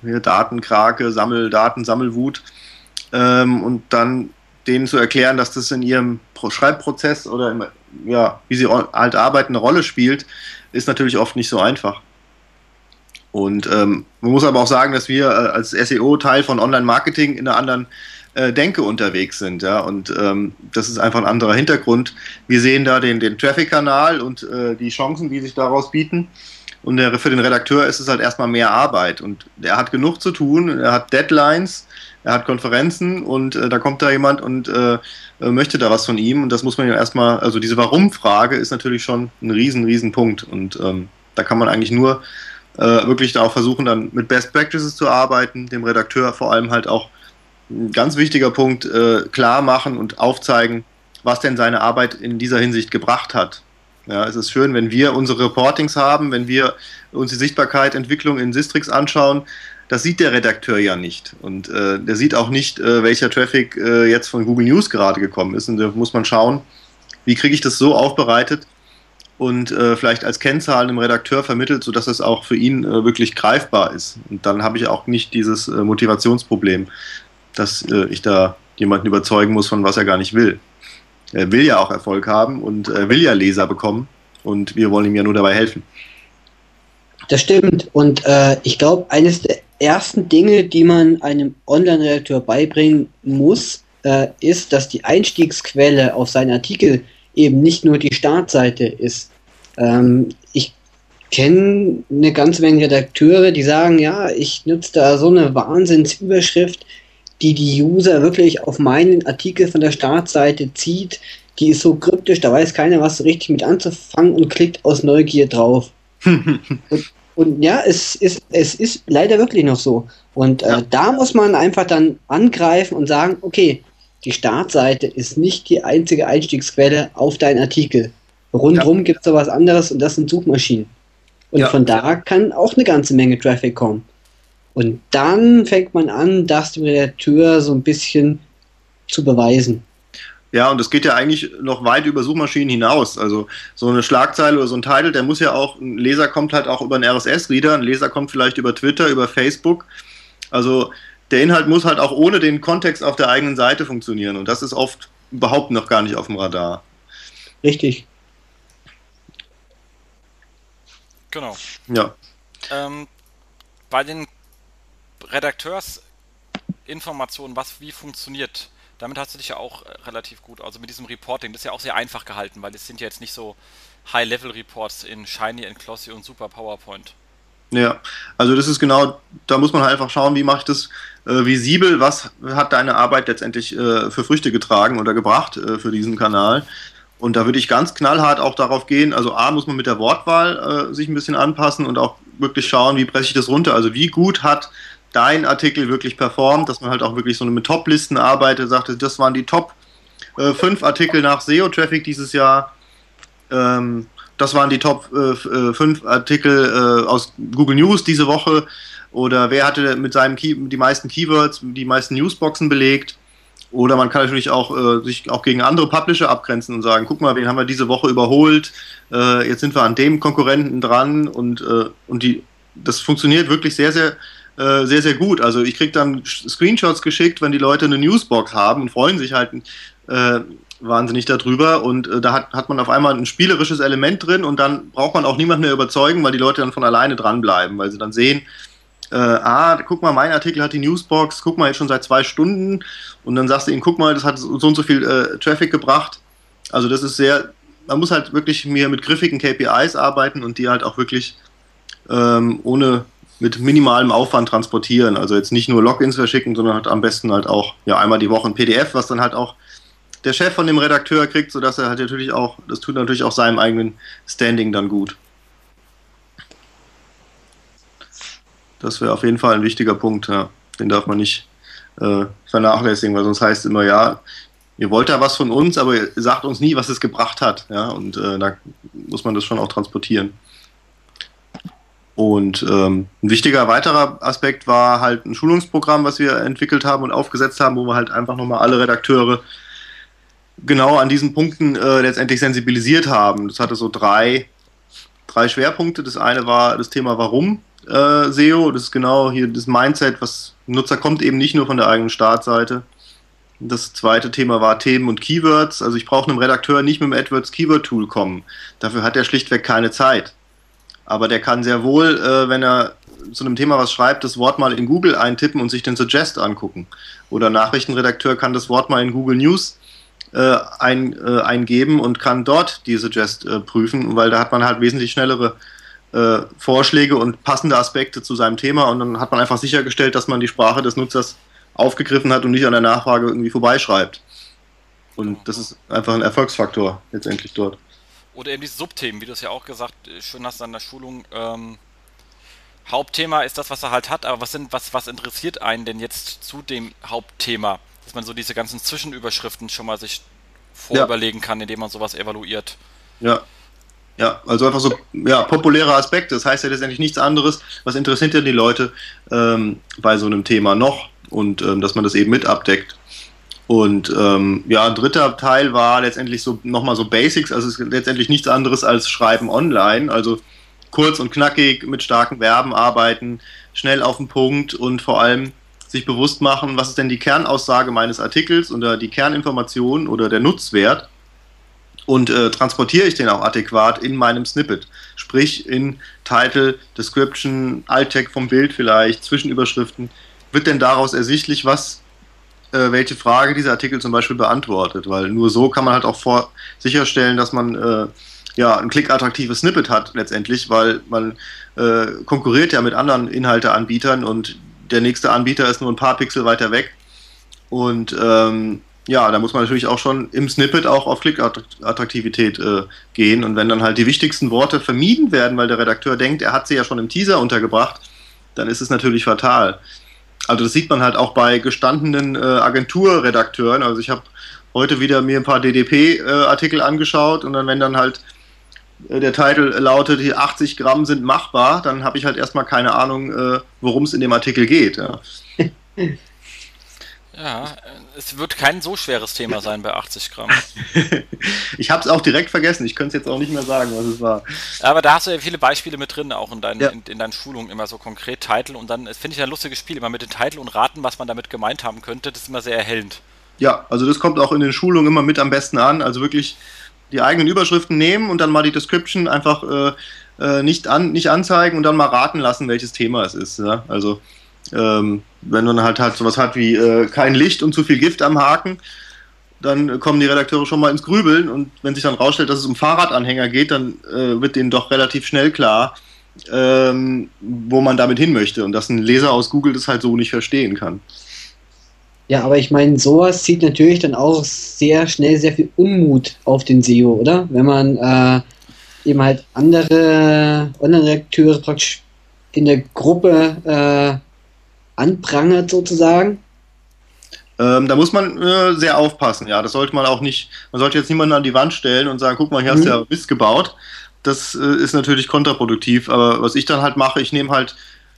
Datenkrake, Sammeldaten, Sammelwut. Ähm, und dann denen zu erklären, dass das in ihrem Schreibprozess oder im, ja, wie sie halt arbeiten, eine Rolle spielt, ist natürlich oft nicht so einfach. Und ähm, man muss aber auch sagen, dass wir äh, als SEO Teil von Online-Marketing in einer anderen äh, Denke unterwegs sind. Ja? Und ähm, das ist einfach ein anderer Hintergrund. Wir sehen da den, den Traffic-Kanal und äh, die Chancen, die sich daraus bieten. Und für den Redakteur ist es halt erstmal mehr Arbeit. Und er hat genug zu tun, er hat Deadlines, er hat Konferenzen und äh, da kommt da jemand und äh, äh möchte da was von ihm. Und das muss man ja erstmal, also diese Warum-Frage ist natürlich schon ein riesen, riesen Punkt. Und ähm, da kann man eigentlich nur äh, wirklich auch versuchen, dann mit Best Practices zu arbeiten, dem Redakteur vor allem halt auch ein ganz wichtiger Punkt äh, klar machen und aufzeigen, was denn seine Arbeit in dieser Hinsicht gebracht hat. Ja, es ist schön, wenn wir unsere Reportings haben, wenn wir uns die Sichtbarkeit, Entwicklung in Sistrix anschauen. Das sieht der Redakteur ja nicht. Und äh, der sieht auch nicht, äh, welcher Traffic äh, jetzt von Google News gerade gekommen ist. Und da muss man schauen, wie kriege ich das so aufbereitet und äh, vielleicht als Kennzahlen im Redakteur vermittelt, sodass es auch für ihn äh, wirklich greifbar ist. Und dann habe ich auch nicht dieses äh, Motivationsproblem, dass ich da jemanden überzeugen muss, von was er gar nicht will. Er will ja auch Erfolg haben und er will ja Leser bekommen und wir wollen ihm ja nur dabei helfen. Das stimmt und äh, ich glaube, eines der ersten Dinge, die man einem Online-Redakteur beibringen muss, äh, ist, dass die Einstiegsquelle auf seinen Artikel eben nicht nur die Startseite ist. Ähm, ich kenne eine ganze Menge Redakteure, die sagen, ja, ich nutze da so eine Wahnsinnsüberschrift, die die User wirklich auf meinen Artikel von der Startseite zieht, die ist so kryptisch, da weiß keiner, was so richtig mit anzufangen und klickt aus Neugier drauf. [laughs] und, und, ja, es ist, es ist leider wirklich noch so. Und äh, ja. da muss man einfach dann angreifen und sagen, okay, die Startseite ist nicht die einzige Einstiegsquelle auf deinen Artikel. Rundrum ja. gibt es da was anderes und das sind Suchmaschinen. Und ja. von da kann auch eine ganze Menge Traffic kommen. Und dann fängt man an, das dem Redakteur so ein bisschen zu beweisen. Ja, und das geht ja eigentlich noch weit über Suchmaschinen hinaus. Also so eine Schlagzeile oder so ein Titel, der muss ja auch, ein Leser kommt halt auch über einen RSS-Reader, ein Leser kommt vielleicht über Twitter, über Facebook. Also der Inhalt muss halt auch ohne den Kontext auf der eigenen Seite funktionieren. Und das ist oft überhaupt noch gar nicht auf dem Radar. Richtig. Genau. Ja. Ähm, bei den Redakteursinformationen, was wie funktioniert, damit hast du dich ja auch äh, relativ gut, also mit diesem Reporting, das ist ja auch sehr einfach gehalten, weil es sind ja jetzt nicht so High-Level-Reports in Shiny and Glossy und Super PowerPoint. Ja, also das ist genau, da muss man halt einfach schauen, wie mache ich das äh, visibel, was hat deine Arbeit letztendlich äh, für Früchte getragen oder gebracht äh, für diesen Kanal. Und da würde ich ganz knallhart auch darauf gehen, also A muss man mit der Wortwahl äh, sich ein bisschen anpassen und auch wirklich schauen, wie breche ich das runter. Also wie gut hat dein Artikel wirklich performt, dass man halt auch wirklich so mit Top-Listen arbeitet, sagte, das waren die Top äh, Artikel nach SEO-Traffic dieses Jahr. Ähm, das waren die Top 5 äh, Artikel aus Google News diese Woche oder wer hatte mit seinem Key die meisten Keywords, die meisten Newsboxen belegt. Oder man kann natürlich auch äh, sich auch gegen andere Publisher abgrenzen und sagen, guck mal, wen haben wir diese Woche überholt, äh, jetzt sind wir an dem Konkurrenten dran und, äh, und die, das funktioniert wirklich sehr, sehr, äh, sehr, sehr gut. Also ich kriege dann Screenshots geschickt, wenn die Leute eine Newsbox haben und freuen sich halt äh, wahnsinnig darüber und äh, da hat, hat man auf einmal ein spielerisches Element drin und dann braucht man auch niemand mehr überzeugen, weil die Leute dann von alleine dranbleiben, weil sie dann sehen, äh, ah, guck mal, mein Artikel hat die Newsbox, guck mal, jetzt schon seit zwei Stunden und dann sagst du ihnen, guck mal, das hat so und so viel äh, Traffic gebracht. Also das ist sehr, man muss halt wirklich mir mit griffigen KPIs arbeiten und die halt auch wirklich ähm, ohne mit minimalem Aufwand transportieren. Also jetzt nicht nur Logins verschicken, sondern halt am besten halt auch ja einmal die Woche ein PDF, was dann halt auch der Chef von dem Redakteur kriegt, sodass er halt natürlich auch, das tut natürlich auch seinem eigenen Standing dann gut. Das wäre auf jeden Fall ein wichtiger Punkt, ja. Den darf man nicht äh, vernachlässigen, weil sonst heißt es immer, ja, ihr wollt da was von uns, aber ihr sagt uns nie, was es gebracht hat. Ja, und äh, da muss man das schon auch transportieren. Und ähm, ein wichtiger weiterer Aspekt war halt ein Schulungsprogramm, was wir entwickelt haben und aufgesetzt haben, wo wir halt einfach nochmal alle Redakteure genau an diesen Punkten äh, letztendlich sensibilisiert haben. Das hatte so drei, drei Schwerpunkte. Das eine war das Thema Warum äh, SEO. Das ist genau hier das Mindset, was Nutzer kommt eben nicht nur von der eigenen Startseite. Das zweite Thema war Themen und Keywords. Also ich brauche einem Redakteur nicht mit dem AdWords Keyword Tool kommen. Dafür hat er schlichtweg keine Zeit. Aber der kann sehr wohl, äh, wenn er zu einem Thema was schreibt, das Wort mal in Google eintippen und sich den Suggest angucken. Oder Nachrichtenredakteur kann das Wort mal in Google News äh, ein, äh, eingeben und kann dort die Suggest äh, prüfen, weil da hat man halt wesentlich schnellere äh, Vorschläge und passende Aspekte zu seinem Thema und dann hat man einfach sichergestellt, dass man die Sprache des Nutzers aufgegriffen hat und nicht an der Nachfrage irgendwie vorbeischreibt. Und das ist einfach ein Erfolgsfaktor letztendlich dort. Oder eben diese Subthemen, wie du es ja auch gesagt äh, schön hast an der Schulung. Ähm, Hauptthema ist das, was er halt hat, aber was sind, was, was interessiert einen denn jetzt zu dem Hauptthema? Dass man so diese ganzen Zwischenüberschriften schon mal sich vorüberlegen ja. kann, indem man sowas evaluiert. Ja, ja, also einfach so ja, populäre Aspekte. Das heißt ja letztendlich nichts anderes. Was interessiert denn die Leute ähm, bei so einem Thema noch? Und ähm, dass man das eben mit abdeckt. Und ähm, ja, ein dritter Teil war letztendlich so nochmal so Basics. Also es ist letztendlich nichts anderes als Schreiben online. Also kurz und knackig mit starken Verben arbeiten, schnell auf den Punkt und vor allem sich bewusst machen, was ist denn die Kernaussage meines Artikels oder die Kerninformation oder der Nutzwert und äh, transportiere ich den auch adäquat in meinem Snippet. Sprich in Title, Description, Alt-Tag vom Bild vielleicht, Zwischenüberschriften. Wird denn daraus ersichtlich, was, äh, welche Frage dieser Artikel zum Beispiel beantwortet? Weil nur so kann man halt auch vor sicherstellen, dass man äh, ja, ein klickattraktives Snippet hat letztendlich, weil man äh, konkurriert ja mit anderen Inhalteanbietern und der nächste Anbieter ist nur ein paar Pixel weiter weg. Und ähm, ja, da muss man natürlich auch schon im Snippet auch auf Klickattraktivität äh, gehen. Und wenn dann halt die wichtigsten Worte vermieden werden, weil der Redakteur denkt, er hat sie ja schon im Teaser untergebracht, dann ist es natürlich fatal. Also das sieht man halt auch bei gestandenen äh, Agenturredakteuren. Also ich habe heute wieder mir ein paar DDP-Artikel äh, angeschaut und dann, wenn dann halt äh, der Titel lautet, die 80 Gramm sind machbar, dann habe ich halt erstmal keine Ahnung, äh, worum es in dem Artikel geht. Ja. [laughs] Ja, es wird kein so schweres Thema [laughs] sein bei 80 Gramm. ich habe es auch direkt vergessen. Ich könnte es jetzt auch nicht mehr sagen, was es war. Aber da hast du ja viele Beispiele mit drin, auch in deinen, ja. in, in, deinen Schulungen immer so konkret Titel. Und dann finde ich ein lustiges Spiel, immer mit den Titel und raten, was man damit gemeint haben könnte. Das ist immer sehr erhellend. Ja, also das kommt auch in den Schulungen immer mit am besten an. Also wirklich die eigenen Überschriften nehmen und dann mal die Description einfach äh, äh nicht, an, nicht anzeigen und dann mal raten lassen, welches Thema es ist. Ja? Also ähm, wenn man halt, halt sowas hat wie äh, kein Licht und zu viel Gift am Haken, dann kommen die Redakteure schon mal ins Grübeln und wenn sich dann rausstellt, dass es um Fahrradanhänger geht, dann äh, wird denen doch relativ schnell klar, ähm, wo man damit hin möchte und dass ein Leser aus Google das halt so nicht verstehen kann. Ja, aber ich meine, sowas zieht natürlich dann auch sehr schnell sehr viel Unmut auf den SEO, oder? Wenn man äh, eben halt andere Online-Redakteure praktisch in der Gruppe äh, anprangert sozusagen? Ähm, da muss man äh, sehr aufpassen, ja. Das sollte man auch nicht, man sollte jetzt niemanden an die Wand stellen und sagen, guck mal, hier mhm. hast du ja Mist gebaut, das äh, ist natürlich kontraproduktiv. Aber was ich dann halt mache, ich nehme halt,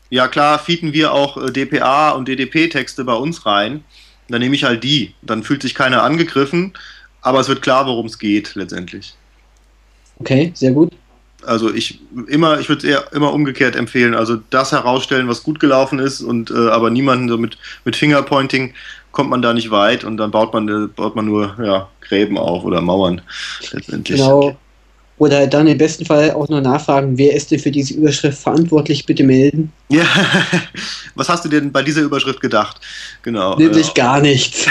ja klar, feeden wir auch äh, DPA und DDP-Texte bei uns rein. Dann nehme ich halt die. Dann fühlt sich keiner angegriffen, aber es wird klar, worum es geht letztendlich. Okay, sehr gut. Also ich immer, ich würde es eher immer umgekehrt empfehlen. Also das herausstellen, was gut gelaufen ist und äh, aber niemanden so mit, mit Fingerpointing kommt man da nicht weit und dann baut man, äh, baut man nur ja, Gräben auf oder Mauern letztendlich. Genau. Oder dann im besten Fall auch nur nachfragen, wer ist denn für diese Überschrift verantwortlich, bitte melden. Ja, [laughs] was hast du denn bei dieser Überschrift gedacht? Genau. Nämlich ja. gar nichts.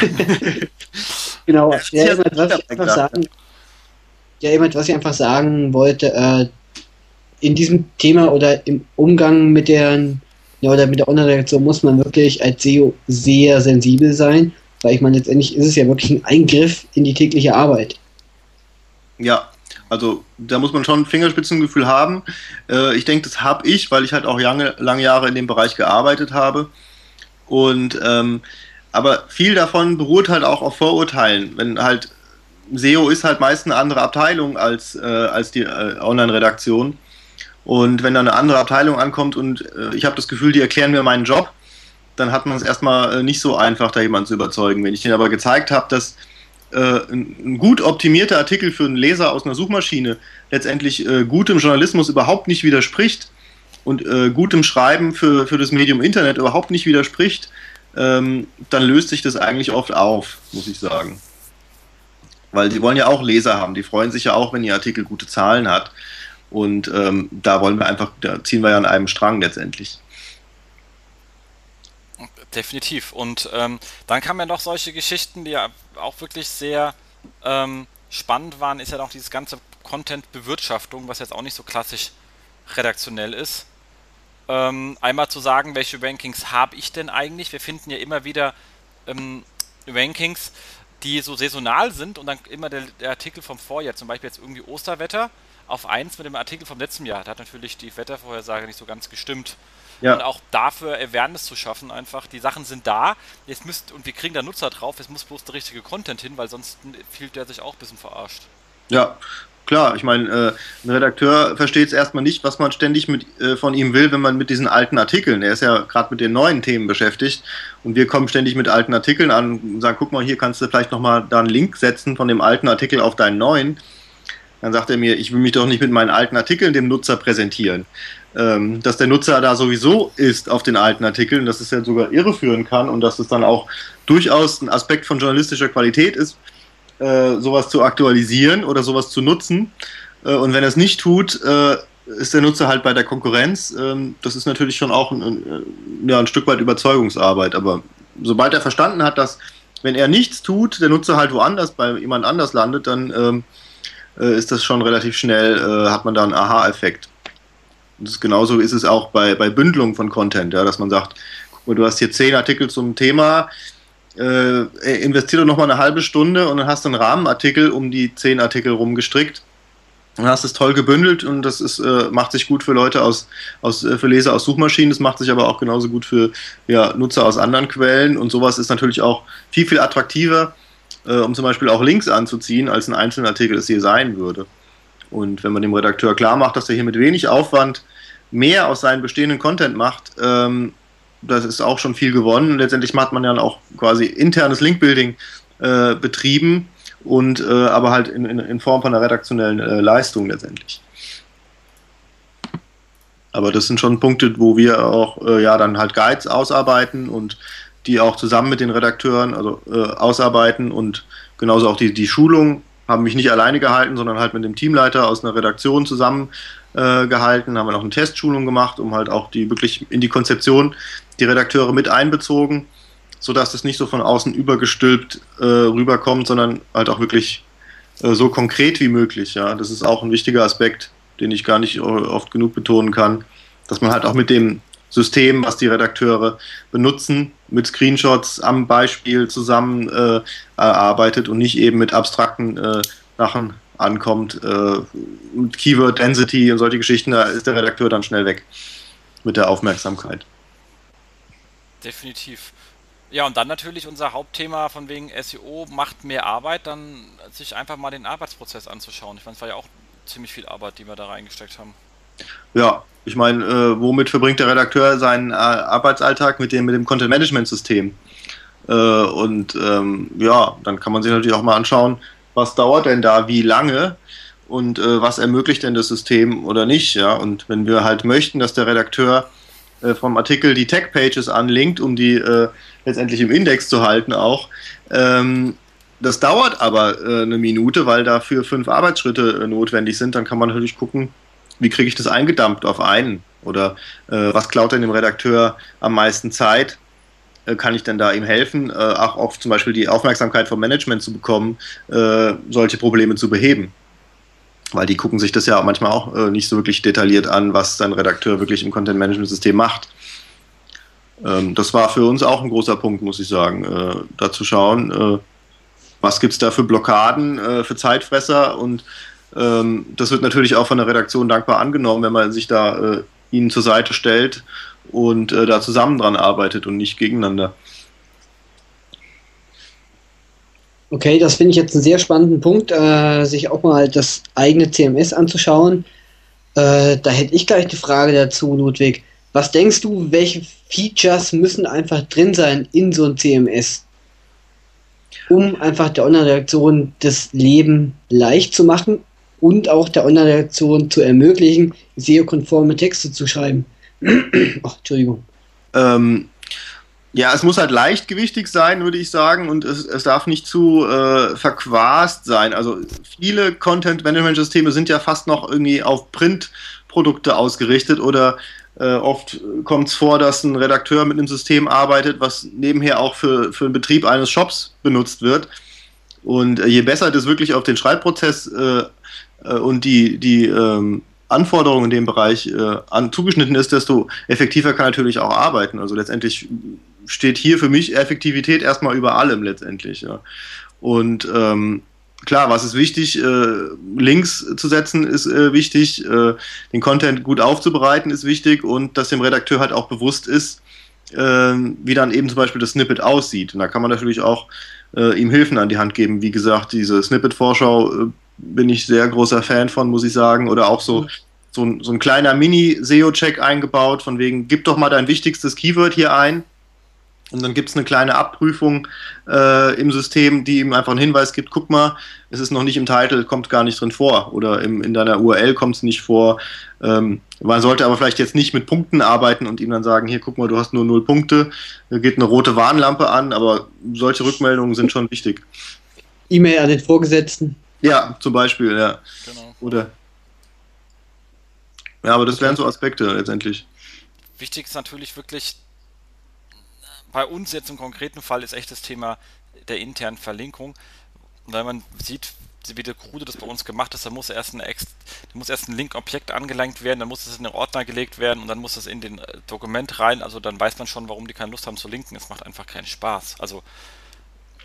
[laughs] genau. Ja, ja, was ich einfach sagen, ja, jemand, was ich einfach sagen wollte, äh, in diesem Thema oder im Umgang mit der, ja, oder mit der Online-Reaktion muss man wirklich als SEO sehr sensibel sein, weil ich meine, letztendlich ist es ja wirklich ein Eingriff in die tägliche Arbeit. Ja, also da muss man schon ein Fingerspitzengefühl haben. Äh, ich denke, das habe ich, weil ich halt auch lange, lange Jahre in dem Bereich gearbeitet habe. Und ähm, aber viel davon beruht halt auch auf Vorurteilen. Wenn halt SEO ist halt meist eine andere Abteilung als, äh, als die äh, Online-Redaktion. Und wenn da eine andere Abteilung ankommt und äh, ich habe das Gefühl, die erklären mir meinen Job, dann hat man es erstmal äh, nicht so einfach, da jemanden zu überzeugen. Wenn ich denen aber gezeigt habe, dass äh, ein, ein, gut optimierter Artikel für einen Leser aus einer Suchmaschine letztendlich äh, gutem Journalismus überhaupt nicht widerspricht und äh, gutem Schreiben für, für das Medium Internet überhaupt nicht widerspricht, ähm, dann löst sich das eigentlich oft auf, muss ich sagen. Weil sie wollen ja auch Leser haben, die freuen sich ja auch, wenn ihr Artikel gute Zahlen hat. Und ähm, da wollen wir einfach, da ziehen wir ja an einem Strang letztendlich. Definitiv. Und ähm, dann kamen ja noch solche Geschichten, die ja auch wirklich sehr ähm, spannend waren, ist ja noch dieses ganze Content-Bewirtschaftung, was jetzt auch nicht so klassisch redaktionell ist. Ähm, einmal zu sagen, welche Rankings habe ich denn eigentlich? Wir finden ja immer wieder ähm, Rankings, die so saisonal sind und dann immer der, der, Artikel vom Vorjahr, zum Beispiel jetzt irgendwie Osterwetter, auf 1 mit dem Artikel vom letzten Jahr. Da hat natürlich die Wettervorhersage nicht so ganz gestimmt. Ja. Und auch dafür Awareness zu schaffen, einfach, die Sachen sind da, jetzt müsst, und wir kriegen da Nutzer drauf, es muss bloß der richtige Content hin, weil sonst fühlt der sich auch ein bisschen verarscht. Ja, klar, ich meine, äh, ein Redakteur versteht es erstmal nicht, was man ständig mit, äh, von ihm will, wenn man mit diesen alten Artikeln, er ist ja gerade mit den neuen Themen beschäftigt und wir kommen ständig mit alten Artikeln an und sagen, guck mal, hier kannst du vielleicht nochmal da einen Link setzen von dem alten Artikel auf deinen neuen. Dann sagt er mir, ich will mich doch nicht mit meinen alten Artikeln dem Nutzer präsentieren. Ähm, dass der Nutzer da sowieso ist auf den alten Artikeln, dass es ja sogar irreführen kann und dass es dann auch durchaus ein Aspekt von journalistischer Qualität ist, äh, sowas zu aktualisieren oder sowas zu nutzen. Äh, und wenn er es nicht tut, äh, ist der Nutzer halt bei der Konkurrenz. Ähm, das ist natürlich schon auch ein, ein, ja, ein Stück weit Überzeugungsarbeit. Aber sobald er verstanden hat, dass wenn er nichts tut, der Nutzer halt woanders bei jemand anders landet, dann ähm, äh, ist das schon relativ schnell, äh, hat man da einen Aha-Effekt. Und genauso ist es auch bei, bei Bündelung von Content, ja, dass man sagt, guck mal, du hast hier zehn Artikel zum Thema, äh, investiere doch nochmal eine halbe Stunde und dann hast du einen Rahmenartikel um die zehn Artikel rumgestrickt. Dann hast es toll gebündelt und das ist, äh, macht sich gut für Leute aus, aus äh, für Leser aus Suchmaschinen, das macht sich aber auch genauso gut für ja, Nutzer aus anderen Quellen und sowas ist natürlich auch viel, viel attraktiver, äh, um zum Beispiel auch Links anzuziehen, als ein einzelner Artikel es hier sein würde. Und wenn man dem Redakteur klar macht, dass er hier mit wenig Aufwand mehr aus seinem bestehenden Content macht, ähm, das ist auch schon viel gewonnen. Letztendlich hat man ja auch quasi internes Linkbuilding äh, betrieben und äh, aber halt in, in, in, Form von einer redaktionellen äh, Leistung letztendlich. Aber das sind schon Punkte, wo wir auch äh, ja dann halt Guides ausarbeiten und die auch zusammen mit den Redakteuren also äh, ausarbeiten und genauso auch die, die Schulung haben mich nicht alleine gehalten, sondern halt mit dem Teamleiter aus einer Redaktion zusammen äh, haben wir noch eine Testschulung gemacht, um halt auch die wirklich in die Konzeption die Redakteure mit einbezogen, sodass das nicht so von außen übergestülpt äh, rüberkommt, sondern halt auch wirklich äh, so konkret wie möglich. Ja, das ist auch ein wichtiger Aspekt, den ich gar nicht oft genug betonen kann, dass man halt auch mit dem System, was die Redakteure benutzen, mit Screenshots am Beispiel zusammen äh, erarbeitet und nicht eben mit abstrakten äh, Sachen ankommt, äh, Keyword Density und solche Geschichten, da ist der Redakteur dann schnell weg mit der Aufmerksamkeit. Definitiv. Ja, und dann natürlich unser Hauptthema von wegen SEO macht mehr Arbeit, dann sich einfach mal den Arbeitsprozess anzuschauen. Ich meine, es war ja auch ziemlich viel Arbeit, die wir da reingesteckt haben. Ja, ich meine, äh, womit verbringt der Redakteur seinen äh, Arbeitsalltag mit dem, mit dem Content-Management-System? Äh, und ähm, ja, dann kann man sich natürlich auch mal anschauen, was dauert denn da, wie lange und äh, was ermöglicht denn das System oder nicht. Ja? Und wenn wir halt möchten, dass der Redakteur äh, vom Artikel die Tag-Pages anlinkt, um die letztendlich im Index zu halten auch, ähm, das dauert aber eine Minute, weil dafür fünf Arbeitsschritte notwendig sind. Dann kann man natürlich gucken, wie kriege ich das eingedampft auf einen? Oder äh, was klaut denn dem Redakteur am meisten Zeit? Äh, kann ich denn da ihm helfen, äh, auch auf zum Beispiel die Aufmerksamkeit vom Management zu bekommen, äh, solche Probleme zu beheben? Weil die gucken sich das ja manchmal auch nicht so wirklich detailliert an, was dein Redakteur wirklich im Content-Management-System macht. Ähm, das war für uns auch ein großer Punkt, muss ich sagen, da zu schauen, was gibt es da für Blockaden, für Zeitfresser und ähm, das wird natürlich auch von der Redaktion dankbar angenommen, wenn man sich da äh, ihnen zur Seite stellt und äh, da zusammen dran arbeitet und nicht gegeneinander. Okay, das finde ich jetzt einen sehr spannenden Punkt, äh, sich auch mal das eigene CMS anzuschauen. Äh, da hätte ich gleich die Frage dazu, Ludwig. Was denkst du, welche Features müssen einfach drin sein in so ein CMS, um einfach der Online-Redaktion das Leben leicht zu machen und auch der Online-Redaktion zu ermöglichen, SEO-konforme Texte zu schreiben. [clears throat] Ach, Entschuldigung. Ähm, ja, es muss halt leichtgewichtig sein, würde ich sagen, und es, es darf nicht zu äh, verquast sein. Also viele Content-Management-Systeme sind ja fast noch irgendwie auf Print-Produkte ausgerichtet oder äh, oft kommt es vor, dass ein Redakteur mit einem System arbeitet, was nebenher auch für, für den Betrieb eines Shops benutzt wird. Und äh, je besser das wirklich auf den Schreibprozess äh, äh, und die, die ähm, Anforderungen in dem Bereich äh, an, zugeschnitten ist, desto effektiver kann natürlich auch arbeiten. Also letztendlich steht hier für mich Effektivität erstmal über allem letztendlich. Ja. Und ähm, klar, was ist wichtig? Äh, Links zu setzen ist äh, wichtig, äh, den Content gut aufzubereiten ist wichtig und dass dem Redakteur halt auch bewusst ist, äh, wie dann eben zum Beispiel das Snippet aussieht. Und da kann man natürlich auch äh, ihm Hilfen an die Hand geben. Wie gesagt, diese Snippet-Vorschau äh, bin ich sehr großer Fan von, muss ich sagen. Oder auch so, mhm. so, ein, so ein kleiner Mini-SEO-Check eingebaut, von wegen, gib doch mal dein wichtigstes Keyword hier ein. Und dann gibt es eine kleine Abprüfung äh, im System, die ihm einfach einen Hinweis gibt, guck mal, es ist noch nicht im Titel, kommt gar nicht drin vor. Oder im, in deiner URL kommt es nicht vor. Ähm, man sollte aber vielleicht jetzt nicht mit Punkten arbeiten und ihm dann sagen, hier guck mal, du hast nur null Punkte, da geht eine rote Warnlampe an, aber solche Rückmeldungen sind schon wichtig. E-Mail an den Vorgesetzten. Ja, zum Beispiel, ja. Genau. Oder. Ja, aber das wären so Aspekte letztendlich. Wichtig ist natürlich wirklich, bei uns jetzt im konkreten Fall ist echt das Thema der internen Verlinkung. Weil man sieht, wie der Krude das bei uns gemacht hat, da muss erst ein, Ex muss erst ein Link-Objekt angelangt werden, dann muss es in den Ordner gelegt werden und dann muss es in den äh, Dokument rein. Also dann weiß man schon, warum die keine Lust haben zu linken. Es macht einfach keinen Spaß. Also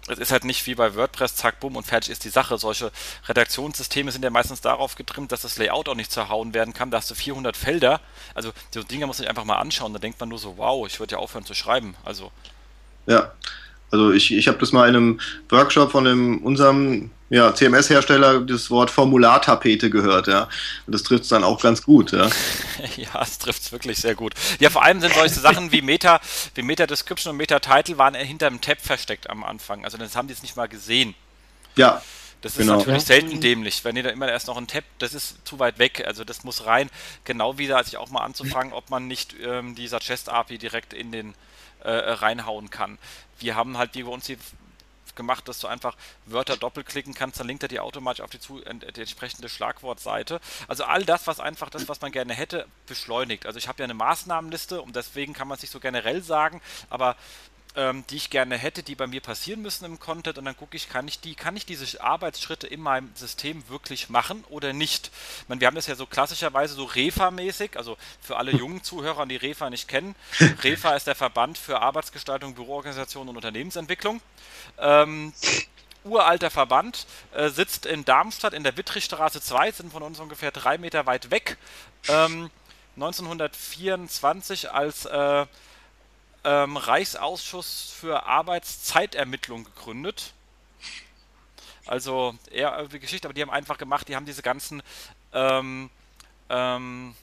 es ist halt nicht wie bei WordPress, zack, bumm und fertig ist die Sache. Solche Redaktionssysteme sind ja meistens darauf getrimmt, dass das Layout auch nicht zerhauen werden kann. Da hast du 400 Felder. Also so Dinge muss ich einfach mal anschauen. Da denkt man nur so, wow, ich würde ja aufhören zu schreiben. Also. Ja, also ich, ich habe das mal in einem Workshop von einem, unserem ja, CMS-Hersteller das Wort Formulartapete gehört, ja. Und das trifft es dann auch ganz gut, ja. [laughs] ja, es trifft es wirklich sehr gut. Ja, vor allem sind solche Sachen wie Meta, wie Meta-Description und Meta-Title waren hinter dem Tab versteckt am Anfang. Also das haben die jetzt nicht mal gesehen. Ja. Das ist genau. natürlich selten dämlich, wenn ihr da immer erst noch ein Tab, das ist zu weit weg, also das muss rein. Genau wieder, als ich auch mal anzufangen, ob man nicht ähm, dieser Chest-API direkt in den äh, reinhauen kann. Wir haben halt, wie wir uns die gemacht, dass du einfach Wörter doppelklicken kannst, dann linkt er dir automatisch auf die, zu, die entsprechende Schlagwortseite. Also all das, was einfach das, was man gerne hätte, beschleunigt. Also ich habe ja eine Maßnahmenliste und deswegen kann man es nicht so generell sagen, aber ähm, die ich gerne hätte, die bei mir passieren müssen im Content und dann gucke ich, kann ich die, kann ich diese Arbeitsschritte in meinem System wirklich machen oder nicht? Ich meine, wir haben das ja so klassischerweise so REFA-mäßig, also für alle [laughs] jungen Zuhörer, die REFA nicht kennen. [laughs] REFA ist der Verband für Arbeitsgestaltung, Büroorganisation und Unternehmensentwicklung. Ähm, uralter Verband, äh, sitzt in Darmstadt in der Wittrichstraße 2, sind von uns ungefähr drei Meter weit weg. Ähm, 1924 als äh, ähm, Reichsausschuss für Arbeitszeitermittlung gegründet. Also eher irgendwie Geschichte, aber die haben einfach gemacht, die haben diese ganzen ähm, ähm,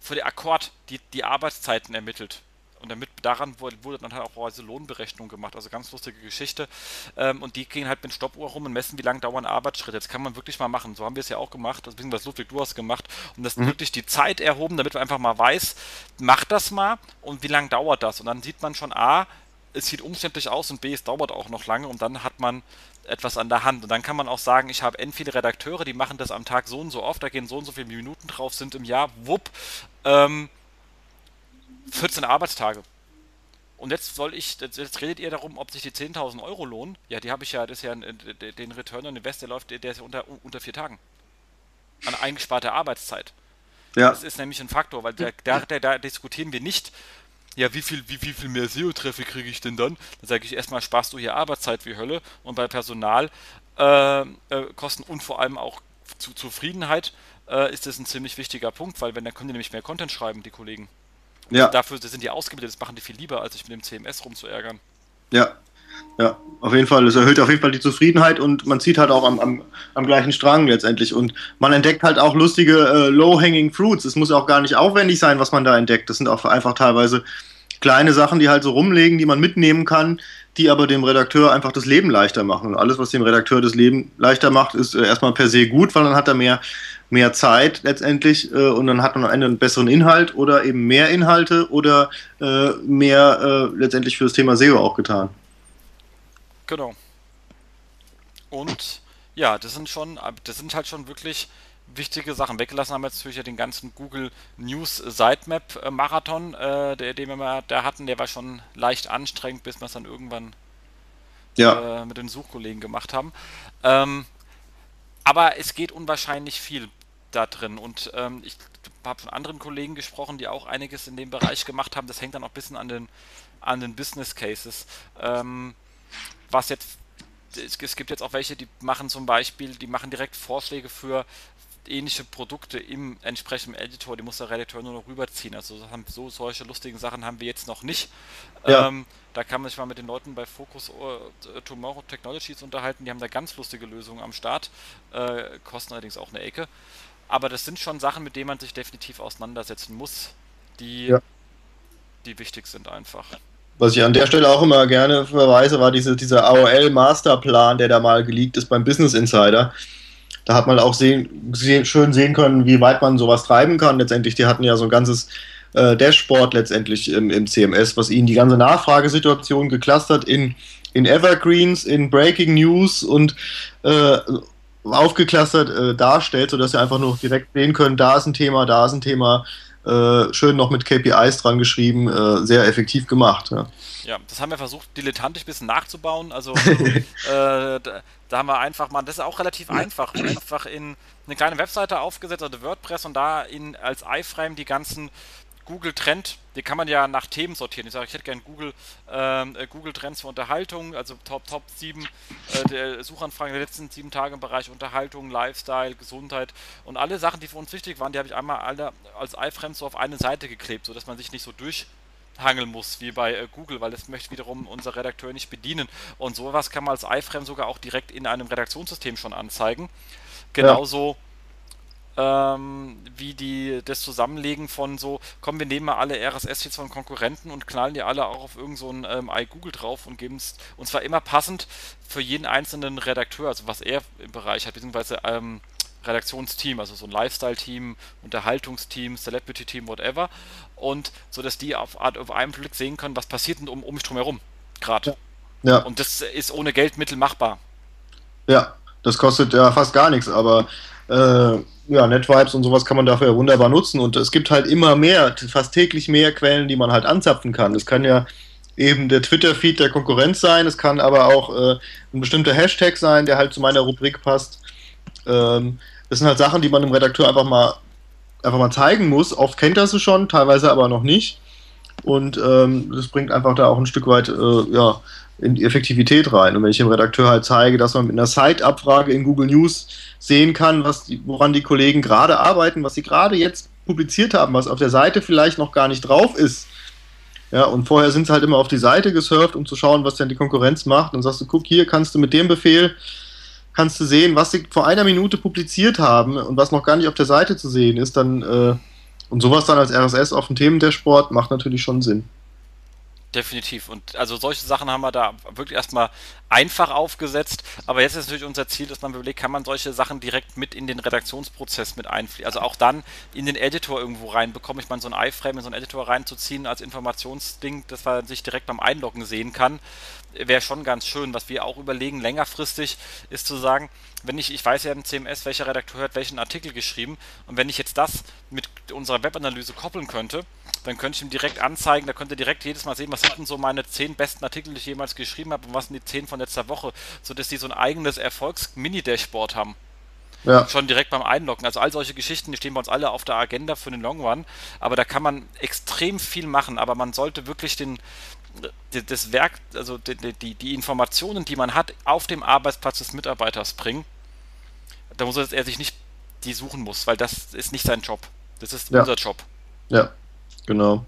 für den Akkord die, die Arbeitszeiten ermittelt. Und damit daran wurde, dann halt auch also Lohnberechnung gemacht, also ganz lustige Geschichte. Ähm, und die gehen halt mit Stoppuhr rum und messen, wie lange dauern Arbeitsschritte. Das kann man wirklich mal machen. So haben wir es ja auch gemacht, das beziehungsweise Ludwig, du hast gemacht. Und das mhm. wirklich die Zeit erhoben, damit man einfach mal weiß, macht das mal und wie lange dauert das. Und dann sieht man schon, A, es sieht umständlich aus und B, es dauert auch noch lange und dann hat man etwas an der Hand. Und dann kann man auch sagen, ich habe n viele Redakteure, die machen das am Tag so und so oft, da gehen so und so viele Minuten drauf, sind im Jahr, wupp, ähm, 14 Arbeitstage. Und jetzt soll ich, jetzt redet ihr darum, ob sich die 10.000 Euro lohnen. Ja, die habe ich ja, das ist ja den Return on Invest, der läuft, der ist ja unter, unter vier Tagen. An eingesparter Arbeitszeit. Ja. Das ist nämlich ein Faktor, weil da, da, da diskutieren wir nicht, ja, wie viel, wie, wie viel mehr SEO-Traffic kriege ich denn dann? Dann sage ich erstmal, sparst du hier Arbeitszeit wie Hölle und bei Personal äh, äh, Kosten und vor allem auch zu Zufriedenheit äh, ist das ein ziemlich wichtiger Punkt, weil wenn dann können die nämlich mehr Content schreiben, die Kollegen. Ja. Dafür sind die ausgebildet, das machen die viel lieber, als sich mit dem CMS rumzuärgern. Ja, ja, auf jeden Fall. Es erhöht auf jeden Fall die Zufriedenheit und man zieht halt auch am, am, am gleichen Strang letztendlich. Und man entdeckt halt auch lustige äh, Low-Hanging Fruits. Es muss auch gar nicht aufwendig sein, was man da entdeckt. Das sind auch einfach teilweise kleine Sachen, die halt so rumlegen, die man mitnehmen kann, die aber dem Redakteur einfach das Leben leichter machen. Und alles, was dem Redakteur das Leben leichter macht, ist äh, erstmal per se gut, weil dann hat er mehr, mehr Zeit letztendlich äh, und dann hat man am Ende einen besseren Inhalt oder eben mehr Inhalte oder äh, mehr äh, letztendlich für das Thema SEO auch getan. Genau. Und ja, das sind schon, das sind halt schon wirklich wichtige Sachen. Weggelassen haben wir jetzt natürlich ja den ganzen Google News Sitemap Marathon, äh, der, den wir da hatten, der war schon leicht anstrengend, bis wir es dann irgendwann ja. äh, mit den Suchkollegen gemacht haben. Ähm, aber es geht unwahrscheinlich viel da drin und ähm, ich habe von anderen Kollegen gesprochen, die auch einiges in dem Bereich gemacht haben. Das hängt dann auch ein bisschen an den, an den Business Cases. Ähm, was jetzt es, gibt jetzt auch welche, die machen zum Beispiel, die machen direkt Vorschläge für ähnliche Produkte im entsprechenden Editor, die muss der Redakteur nur noch rüberziehen. Also so solche lustigen Sachen haben wir jetzt noch nicht. Ja. Ähm, da kann man sich mal mit den Leuten bei Focus uh, Tomorrow Technologies unterhalten. Die haben da ganz lustige Lösungen am Start, äh, kosten allerdings auch eine Ecke. Aber das sind schon Sachen, mit denen man sich definitiv auseinandersetzen muss, die, ja. die wichtig sind einfach. Was ich an der Stelle auch immer gerne verweise, war diese, dieser AOL-Masterplan, der da mal geleakt ist beim Business Insider da hat man auch sehen, sehen, schön sehen können, wie weit man sowas treiben kann. Letztendlich, die hatten ja so ein ganzes äh, Dashboard letztendlich im, im, CMS, was ihnen die ganze Nachfragesituation geclustert in, in Evergreens, in Breaking News und äh, aufgeclustert äh, darstellt, sodass sie einfach nur direkt sehen können, da ist ein Thema, da ist ein Thema. Äh, schön noch mit KPIs dran geschrieben, äh, sehr effektiv gemacht. Ja. Ja, das haben wir versucht, dilettantisch ein bisschen nachzubauen. Also [laughs] äh, da, da, haben wir einfach mal, das ist auch relativ einfach, einfach in eine kleine Webseite aufgesetzt, also WordPress und da in als iFrame die ganzen Google Trend, die kann man ja nach Themen sortieren. Ich sage, ich hätte gerne Google, ähm, äh, Google Trends für Unterhaltung, also Top, Top 7 äh, der Suchanfragen der letzten sieben Tage im Bereich Unterhaltung, Lifestyle, Gesundheit und alle Sachen, die für uns wichtig waren, die habe ich einmal alle als iFrame so auf eine Seite geklebt, sodass man sich nicht so durch hangeln muss, wie bei äh, Google, weil das möchte wiederum unser Redakteur nicht bedienen. Und sowas kann man als iFrame sogar auch direkt in einem Redaktionssystem schon anzeigen. Genauso ja. Ähm, wie die, das Zusammenlegen von so, komm, wir nehmen mal alle RSS-Feeds von Konkurrenten und knallen die alle auch auf irgendein so ähm, iGoogle drauf und geben es, und zwar immer passend für jeden einzelnen Redakteur, also was er im Bereich hat, beziehungsweise ähm, Redaktionsteam, also so ein Lifestyle-Team, Unterhaltungsteam, Celebrity-Team, whatever. Und so, dass die auf, auf einen Blick sehen können, was passiert denn um, um mich drum herum gerade. Ja. ja. Und das ist ohne Geldmittel machbar. Ja, das kostet ja fast gar nichts, aber äh, ja, NetVibes und sowas kann man dafür ja wunderbar nutzen. Und es gibt halt immer mehr, fast täglich mehr Quellen, die man halt anzapfen kann. Das kann ja eben der Twitter-Feed der Konkurrenz sein, es kann aber auch äh, ein bestimmter Hashtag sein, der halt zu meiner Rubrik passt. Ähm, das sind halt Sachen, die man dem Redakteur einfach mal, einfach mal zeigen muss. Oft kennt er sie schon, teilweise aber noch nicht. Und ähm, das bringt einfach da auch ein Stück weit äh, ja, in die Effektivität rein. Und wenn ich dem Redakteur halt zeige, dass man mit einer Site-Abfrage in Google News sehen kann, was die, woran die Kollegen gerade arbeiten, was sie gerade jetzt publiziert haben, was auf der Seite vielleicht noch gar nicht drauf ist. Ja, und vorher sind sie halt immer auf die Seite gesurft, um zu schauen, was denn die Konkurrenz macht. Und sagst du, guck, hier kannst du mit dem Befehl kannst du sehen, was sie vor einer Minute publiziert haben und was noch gar nicht auf der Seite zu sehen ist, dann äh, und sowas dann als RSS auf dem Themen-Dashboard macht natürlich schon Sinn. Definitiv. Und also solche Sachen haben wir da wirklich erstmal einfach aufgesetzt. Aber jetzt ist natürlich unser Ziel, dass man überlegt, kann man solche Sachen direkt mit in den Redaktionsprozess mit einfließen. Also auch dann in den Editor irgendwo reinbekommen. Ich meine, so ein iFrame in so einen Editor reinzuziehen als Informationsding, dass man sich direkt beim Einloggen sehen kann wäre schon ganz schön. Was wir auch überlegen, längerfristig, ist zu sagen, wenn ich, ich weiß ja im CMS, welcher Redakteur hat welchen Artikel geschrieben, und wenn ich jetzt das mit unserer Webanalyse koppeln könnte, dann könnte ich ihm direkt anzeigen, da könnte direkt jedes Mal sehen, was sind denn so meine zehn besten Artikel, die ich jemals geschrieben habe und was sind die zehn von letzter Woche, sodass die so ein eigenes Erfolgs-Mini-Dashboard haben. Ja. Schon direkt beim Einloggen. Also all solche Geschichten, die stehen bei uns alle auf der Agenda für den Long Run. Aber da kann man extrem viel machen. Aber man sollte wirklich den, das Werk, also die, die, die Informationen, die man hat, auf dem Arbeitsplatz des Mitarbeiters bringen. Da muss er sich nicht die suchen muss, weil das ist nicht sein Job. Das ist ja. unser Job. Ja, genau.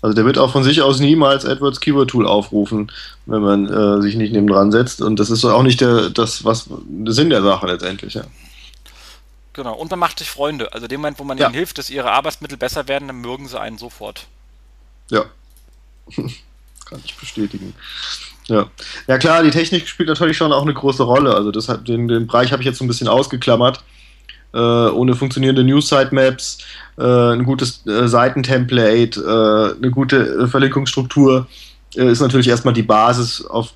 Also der wird auch von sich aus niemals AdWords Keyword Tool aufrufen, wenn man äh, sich nicht neben dran setzt. Und das ist auch nicht der, das, was der Sinn der Sache letztendlich, ja. Genau. Und man macht sich Freunde. Also dem Moment, wo man ja. ihnen hilft, dass ihre Arbeitsmittel besser werden, dann mögen sie einen sofort. Ja. [laughs] kann ich bestätigen. Ja. ja klar, die Technik spielt natürlich schon auch eine große Rolle. Also das den, den Bereich habe ich jetzt so ein bisschen ausgeklammert. Äh, ohne funktionierende News-Sitemaps, äh, ein gutes äh, Seitentemplate, äh, eine gute äh, Verlinkungsstruktur äh, ist natürlich erstmal die Basis, auf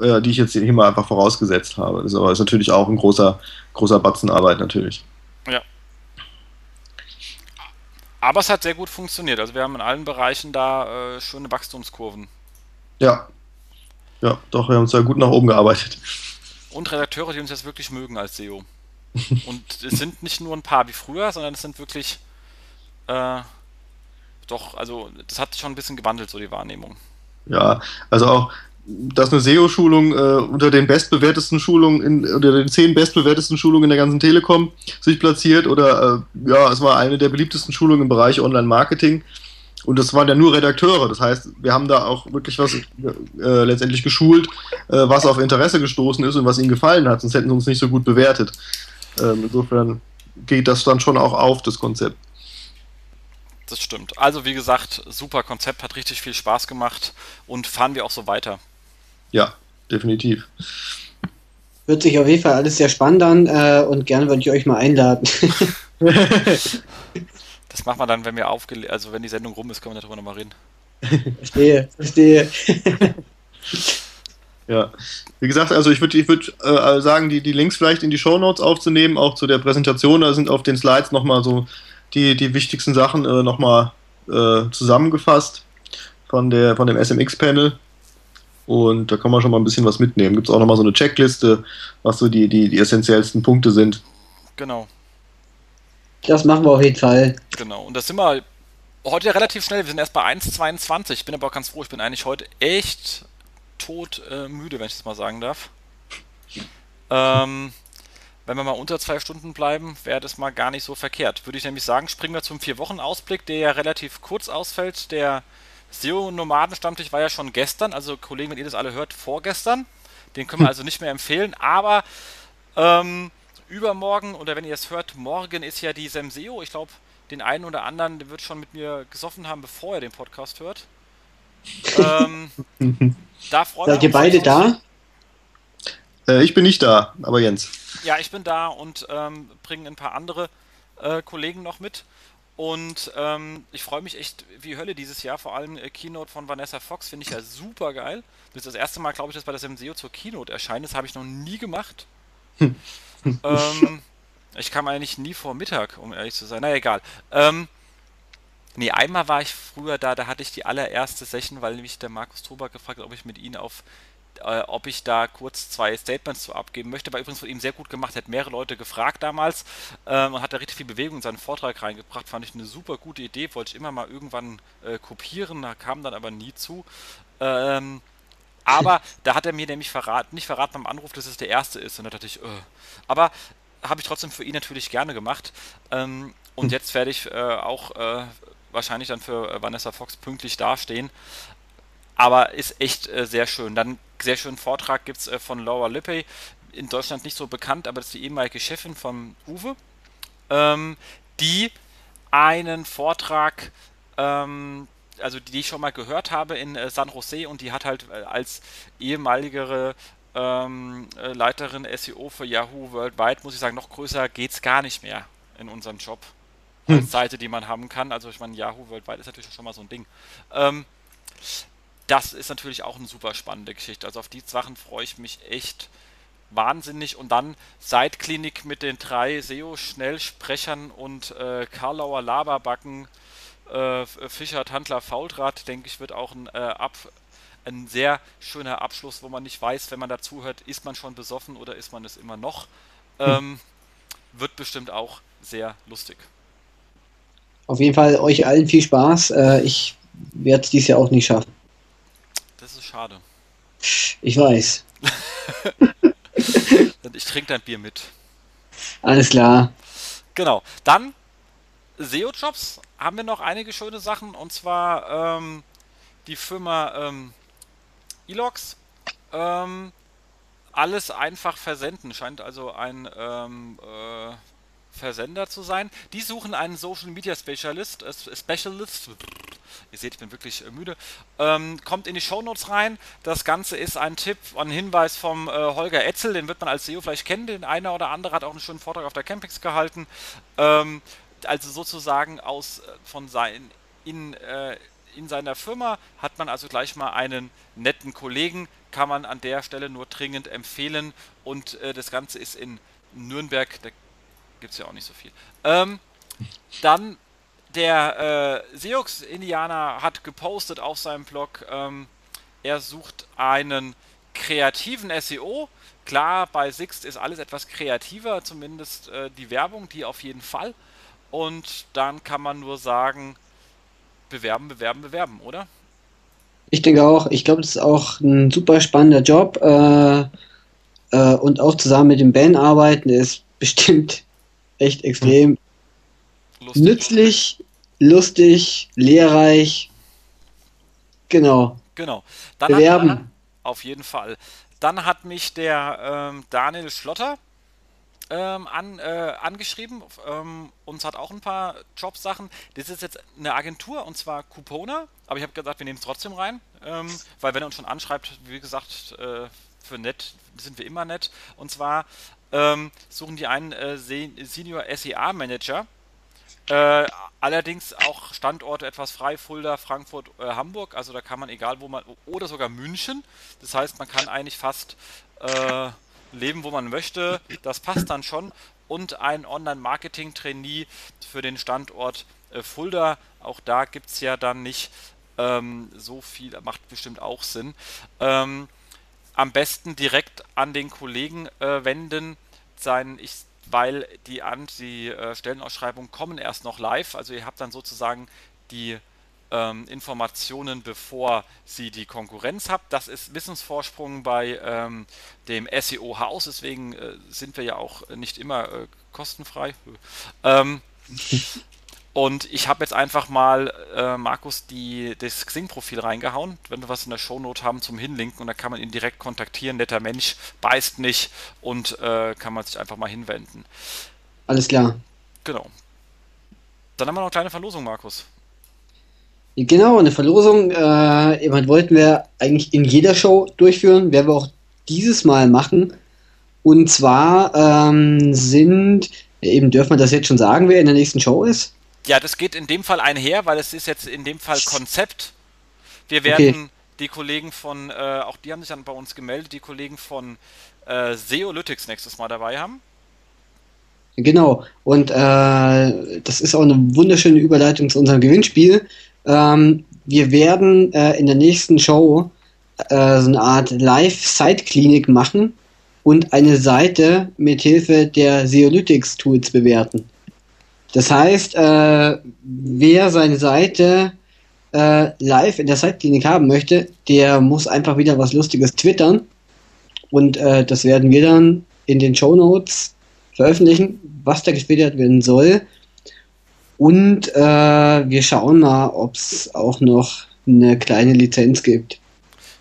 die ich jetzt hier mal einfach vorausgesetzt habe. Das ist aber ist natürlich auch ein großer, großer Batzen natürlich. Ja. Aber es hat sehr gut funktioniert. Also wir haben in allen Bereichen da äh, schöne Wachstumskurven. Ja. Ja, doch, wir haben uns da gut nach oben gearbeitet. Und Redakteure, die uns jetzt wirklich mögen als SEO. [laughs] Und es sind nicht nur ein paar wie früher, sondern es sind wirklich äh, doch, also das hat sich schon ein bisschen gewandelt, so die Wahrnehmung. Ja, also auch dass eine SEO-Schulung äh, unter den bestbewertesten Schulungen, in, unter den zehn bestbewertesten Schulungen in der ganzen Telekom sich platziert oder äh, ja, es war eine der beliebtesten Schulungen im Bereich Online-Marketing. Und das waren ja nur Redakteure. Das heißt, wir haben da auch wirklich was äh, letztendlich geschult, äh, was auf Interesse gestoßen ist und was ihnen gefallen hat. Sonst hätten sie uns nicht so gut bewertet. Ähm, insofern geht das dann schon auch auf, das Konzept. Das stimmt. Also wie gesagt, super Konzept, hat richtig viel Spaß gemacht und fahren wir auch so weiter. Ja, definitiv. Hört sich auf jeden Fall alles sehr spannend an äh, und gerne würde ich euch mal einladen. [laughs] das machen wir dann, wenn wir aufge also wenn die Sendung rum ist, können wir darüber nochmal reden. Verstehe, verstehe. [laughs] ja, wie gesagt, also ich würde ich würd, äh, sagen, die, die Links vielleicht in die Show Notes aufzunehmen, auch zu der Präsentation, da sind auf den Slides nochmal so die, die wichtigsten Sachen äh, nochmal äh, zusammengefasst von, der, von dem SMX-Panel. Und da kann man schon mal ein bisschen was mitnehmen. Gibt es auch nochmal so eine Checkliste, was so die, die, die essentiellsten Punkte sind. Genau. Das machen wir auf jeden Fall. Genau. Und das sind wir heute relativ schnell. Wir sind erst bei 1,22. Ich bin aber auch ganz froh. Ich bin eigentlich heute echt tot äh, müde, wenn ich das mal sagen darf. Ähm, wenn wir mal unter zwei Stunden bleiben, wäre das mal gar nicht so verkehrt. Würde ich nämlich sagen, springen wir zum Vier-Wochen-Ausblick, der ja relativ kurz ausfällt. Der SEO-Nomaden-Stammtisch war ja schon gestern, also Kollegen, wenn ihr das alle hört, vorgestern. Den können wir [laughs] also nicht mehr empfehlen, aber ähm, übermorgen, oder wenn ihr es hört, morgen ist ja die SEMSEO. Ich glaube, den einen oder anderen, der wird schon mit mir gesoffen haben, bevor er den Podcast hört. ähm, [laughs] da Seid ihr beide da? Äh, ich bin nicht da, aber Jens. Ja, ich bin da und ähm, bringe ein paar andere äh, Kollegen noch mit. Und ähm, ich freue mich echt wie Hölle dieses Jahr. Vor allem äh, Keynote von Vanessa Fox finde ich ja super geil. Das ist das erste Mal, glaube ich, dass bei der MCO zur Keynote erscheint. Das habe ich noch nie gemacht. [laughs] ähm, ich kam eigentlich nie vor Mittag, um ehrlich zu sein. Na egal. Ähm, nee, einmal war ich früher da, da hatte ich die allererste Session, weil nämlich der Markus Tober gefragt hat, ob ich mit ihnen auf äh, ob ich da kurz zwei Statements zu abgeben möchte. War übrigens von ihm sehr gut gemacht, hat mehrere Leute gefragt damals ähm, und hat da richtig viel Bewegung in seinen Vortrag reingebracht. Fand ich eine super gute Idee, wollte ich immer mal irgendwann äh, kopieren, da kam dann aber nie zu. Ähm, aber [laughs] da hat er mir nämlich verraten, nicht verraten beim Anruf, dass es der erste ist. Und da dachte ich, äh. aber habe ich trotzdem für ihn natürlich gerne gemacht. Ähm, und [laughs] jetzt werde ich äh, auch äh, wahrscheinlich dann für äh, Vanessa Fox pünktlich dastehen. Aber ist echt äh, sehr schön. Dann sehr schönen Vortrag gibt es äh, von Laura Lippey, in Deutschland nicht so bekannt, aber das ist die ehemalige Chefin von Uwe, ähm, die einen Vortrag, ähm, also die ich schon mal gehört habe in äh, San Jose und die hat halt äh, als ehemaligere ähm, äh, Leiterin SEO für Yahoo Worldwide, muss ich sagen, noch größer geht es gar nicht mehr in unserem Job. Als hm. Seite, die man haben kann. Also ich meine, Yahoo Worldwide ist natürlich schon mal so ein Ding. Das ist natürlich auch eine super spannende Geschichte. Also auf die Sachen freue ich mich echt wahnsinnig. Und dann Seitklinik mit den drei SEO-Schnellsprechern und äh, Karlauer Laberbacken, äh, Fischer, Tandler, Faultrat, denke ich, wird auch ein, äh, ab, ein sehr schöner Abschluss, wo man nicht weiß, wenn man dazuhört, ist man schon besoffen oder ist man es immer noch. Hm. Ähm, wird bestimmt auch sehr lustig. Auf jeden Fall euch allen viel Spaß. Äh, ich werde es dies Jahr auch nicht schaffen. Das ist schade. Ich weiß. [laughs] ich trinke dein Bier mit. Alles klar. Genau. Dann SEO-Jobs haben wir noch einige schöne Sachen und zwar ähm, die Firma ähm, Elox. Ähm, alles einfach versenden scheint also ein ähm, äh, Versender zu sein. Die suchen einen Social Media Specialist, äh, Specialist. Ihr seht, ich bin wirklich äh, müde. Ähm, kommt in die Shownotes rein. Das Ganze ist ein Tipp, ein Hinweis vom äh, Holger Etzel, den wird man als SEO vielleicht kennen. Den einer oder andere hat auch einen schönen Vortrag auf der Campix gehalten. Ähm, also sozusagen aus äh, von sein in, äh, in seiner Firma hat man also gleich mal einen netten Kollegen, kann man an der Stelle nur dringend empfehlen. Und äh, das Ganze ist in Nürnberg, da gibt es ja auch nicht so viel. Ähm, dann der äh, Seox Indianer hat gepostet auf seinem Blog, ähm, er sucht einen kreativen SEO. Klar, bei Sixt ist alles etwas kreativer, zumindest äh, die Werbung, die auf jeden Fall. Und dann kann man nur sagen, bewerben, bewerben, bewerben, oder? Ich denke auch, ich glaube, das ist auch ein super spannender Job. Äh, äh, und auch zusammen mit dem Ben arbeiten ist [laughs] bestimmt echt extrem lustig. nützlich, lustig, lehrreich. Genau. Genau. Dann Bewerben. Hat, auf jeden Fall. Dann hat mich der ähm, Daniel Schlotter ähm, an, äh, angeschrieben. Ähm, uns hat auch ein paar Jobsachen. Das ist jetzt eine Agentur und zwar Coupona. Aber ich habe gesagt, wir nehmen es trotzdem rein. Ähm, weil wenn er uns schon anschreibt, wie gesagt, äh, für nett sind wir immer nett. Und zwar ähm, suchen die einen äh, Senior SEA Manager. Äh, allerdings auch Standorte etwas frei, Fulda, Frankfurt, äh, Hamburg, also da kann man egal wo man, oder sogar München. Das heißt, man kann eigentlich fast äh, leben, wo man möchte. Das passt dann schon. Und ein Online-Marketing-Trainee für den Standort äh, Fulda. Auch da gibt es ja dann nicht ähm, so viel, macht bestimmt auch Sinn. Ähm, am besten direkt an den Kollegen äh, wenden, sein, ich, weil die, an, die äh, Stellenausschreibungen kommen erst noch live. Also ihr habt dann sozusagen die ähm, Informationen, bevor sie die Konkurrenz habt. Das ist Wissensvorsprung bei ähm, dem SEO-Haus, deswegen äh, sind wir ja auch nicht immer äh, kostenfrei. Ähm, [laughs] und ich habe jetzt einfach mal, äh, Markus, die, das Xing-Profil reingehauen, wenn wir was in der Shownote haben zum Hinlinken und da kann man ihn direkt kontaktieren. Netter Mensch, beißt nicht und äh, kann man sich einfach mal hinwenden. Alles klar. Genau. Dann haben wir noch eine kleine Verlosung, Markus. Genau, eine Verlosung. Äh, jemand wollten wir eigentlich in jeder Show durchführen, werden wir auch dieses Mal machen. Und zwar ähm, sind, eben dürfen wir das jetzt schon sagen, wer in der nächsten Show ist? Ja, das geht in dem Fall einher, weil es ist jetzt in dem Fall Konzept. Wir werden okay. die Kollegen von, äh, auch die haben sich dann bei uns gemeldet, die Kollegen von äh, Seolytics nächstes Mal dabei haben. Genau, und äh, das ist auch eine wunderschöne Überleitung zu unserem Gewinnspiel. Ähm, wir werden äh, in der nächsten Show äh, so eine Art Live-Site-Klinik machen und eine Seite mit Hilfe der Seolytics-Tools bewerten. Das heißt, äh, wer seine Seite äh, live in der Zeitklinik haben möchte, der muss einfach wieder was Lustiges twittern. Und äh, das werden wir dann in den Show Notes veröffentlichen, was da getwittert werden soll. Und äh, wir schauen mal, ob es auch noch eine kleine Lizenz gibt.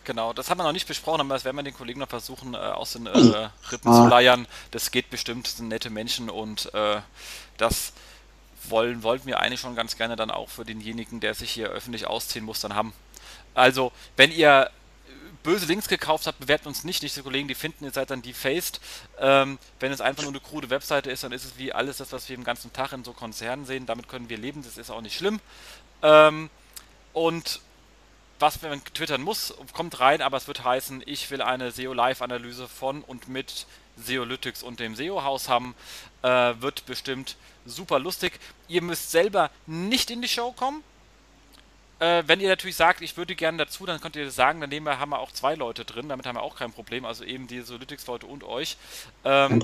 Genau, das haben wir noch nicht besprochen, aber das werden wir den Kollegen noch versuchen, äh, aus den äh, Rippen ah. zu leiern. Das geht bestimmt, das sind nette Menschen und äh, das wollen, wollten wir eigentlich schon ganz gerne dann auch für denjenigen, der sich hier öffentlich ausziehen muss, dann haben. Also, wenn ihr böse Links gekauft habt, bewertet uns nicht. Nicht die Kollegen, die finden, ihr seid dann defaced. Ähm, wenn es einfach nur eine krude Webseite ist, dann ist es wie alles das, was wir den ganzen Tag in so Konzernen sehen. Damit können wir leben, das ist auch nicht schlimm. Ähm, und was man twittern muss, kommt rein, aber es wird heißen, ich will eine SEO-Live-Analyse von und mit SEOlytics und dem SEO-Haus haben. Äh, wird bestimmt super lustig. Ihr müsst selber nicht in die Show kommen. Äh, wenn ihr natürlich sagt, ich würde gerne dazu, dann könnt ihr das sagen, wir, haben wir auch zwei Leute drin, damit haben wir auch kein Problem, also eben die Solytics-Leute und euch. Ähm,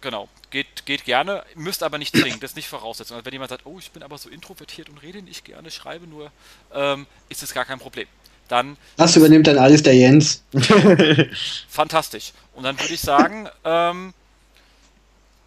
genau, geht, geht gerne, müsst aber nicht zwingen, das ist nicht Voraussetzung. Also wenn jemand sagt, oh, ich bin aber so introvertiert und rede nicht gerne, schreibe nur, ähm, ist das gar kein Problem. Dann. Das übernimmt dann alles der Jens. fantastisch. Und dann würde ich sagen, ähm,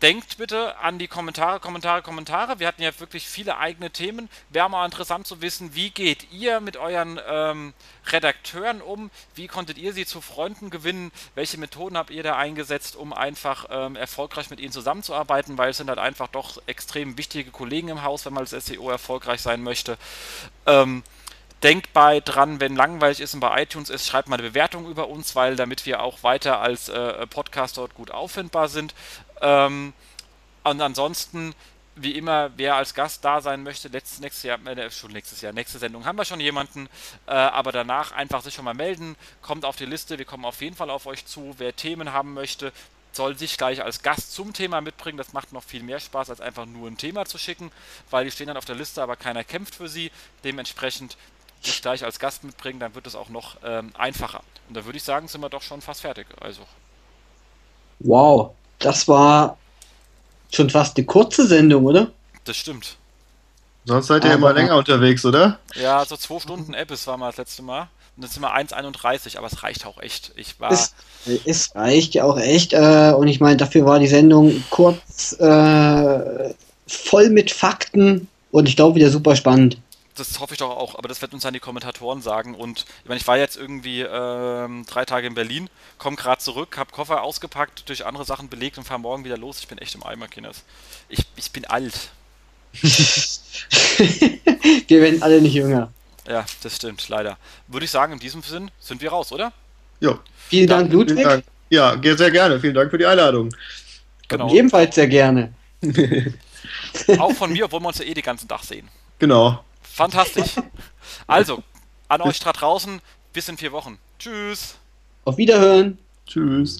denkt bitte an die Kommentare, Kommentare, Kommentare. Wir hatten ja wirklich viele eigene Themen. Wäre mal interessant zu wissen, wie geht ihr mit euren ähm, Redakteuren um? Wie konntet ihr sie zu Freunden gewinnen? Welche Methoden habt ihr da eingesetzt, um einfach ähm, erfolgreich mit ihnen zusammenzuarbeiten? Weil es sind halt einfach doch extrem wichtige Kollegen im Haus, wenn man als SEO erfolgreich sein möchte. Ähm, Denkt bei dran, wenn langweilig ist und bei iTunes ist, schreibt mal eine Bewertung über uns, weil damit wir auch weiter als äh, Podcast dort gut auffindbar sind. Ähm, und ansonsten, wie immer, wer als Gast da sein möchte, letztes, nächstes Jahr, äh, schon nächstes Jahr, nächste Sendung haben wir schon jemanden, äh, aber danach einfach sich schon mal melden, kommt auf die Liste, wir kommen auf jeden Fall auf euch zu. Wer Themen haben möchte, soll sich gleich als Gast zum Thema mitbringen. Das macht noch viel mehr Spaß, als einfach nur ein Thema zu schicken, weil die stehen dann auf der Liste, aber keiner kämpft für sie. Dementsprechend sich gleich als Gast mitbringen, dann wird es auch noch ähm, einfacher. Und da würde ich sagen, sind wir doch schon fast fertig. Also. Wow, das war schon fast eine kurze Sendung, oder? Das stimmt. Sonst seid ihr aber, immer länger unterwegs, oder? Ja, so zwei Stunden Apps war mal das letzte Mal. Und jetzt sind wir 1,31, aber es reicht auch echt. Ich war. Es, es reicht ja auch echt. Äh, und ich meine, dafür war die Sendung kurz, äh, voll mit Fakten und ich glaube wieder super spannend das hoffe ich doch auch, aber das wird uns dann die Kommentatoren sagen. Und ich meine, ich war jetzt irgendwie ähm, drei Tage in Berlin, komme gerade zurück, habe Koffer ausgepackt, durch andere Sachen belegt und fahre morgen wieder los. Ich bin echt im Eimer, Kinders. Ich, ich bin alt. [laughs] wir werden alle nicht jünger. Ja, das stimmt, leider. Würde ich sagen, in diesem Sinn sind wir raus, oder? Ja. Vielen Dank, Ludwig. Vielen Dank. Ja, sehr gerne. Vielen Dank für die Einladung. Genau. Ebenfalls sehr gerne. Auch von mir, obwohl wir uns ja eh den ganzen Tag sehen. Genau. Fantastisch. Also, an euch da draußen, bis in vier Wochen. Tschüss. Auf Wiederhören. Tschüss.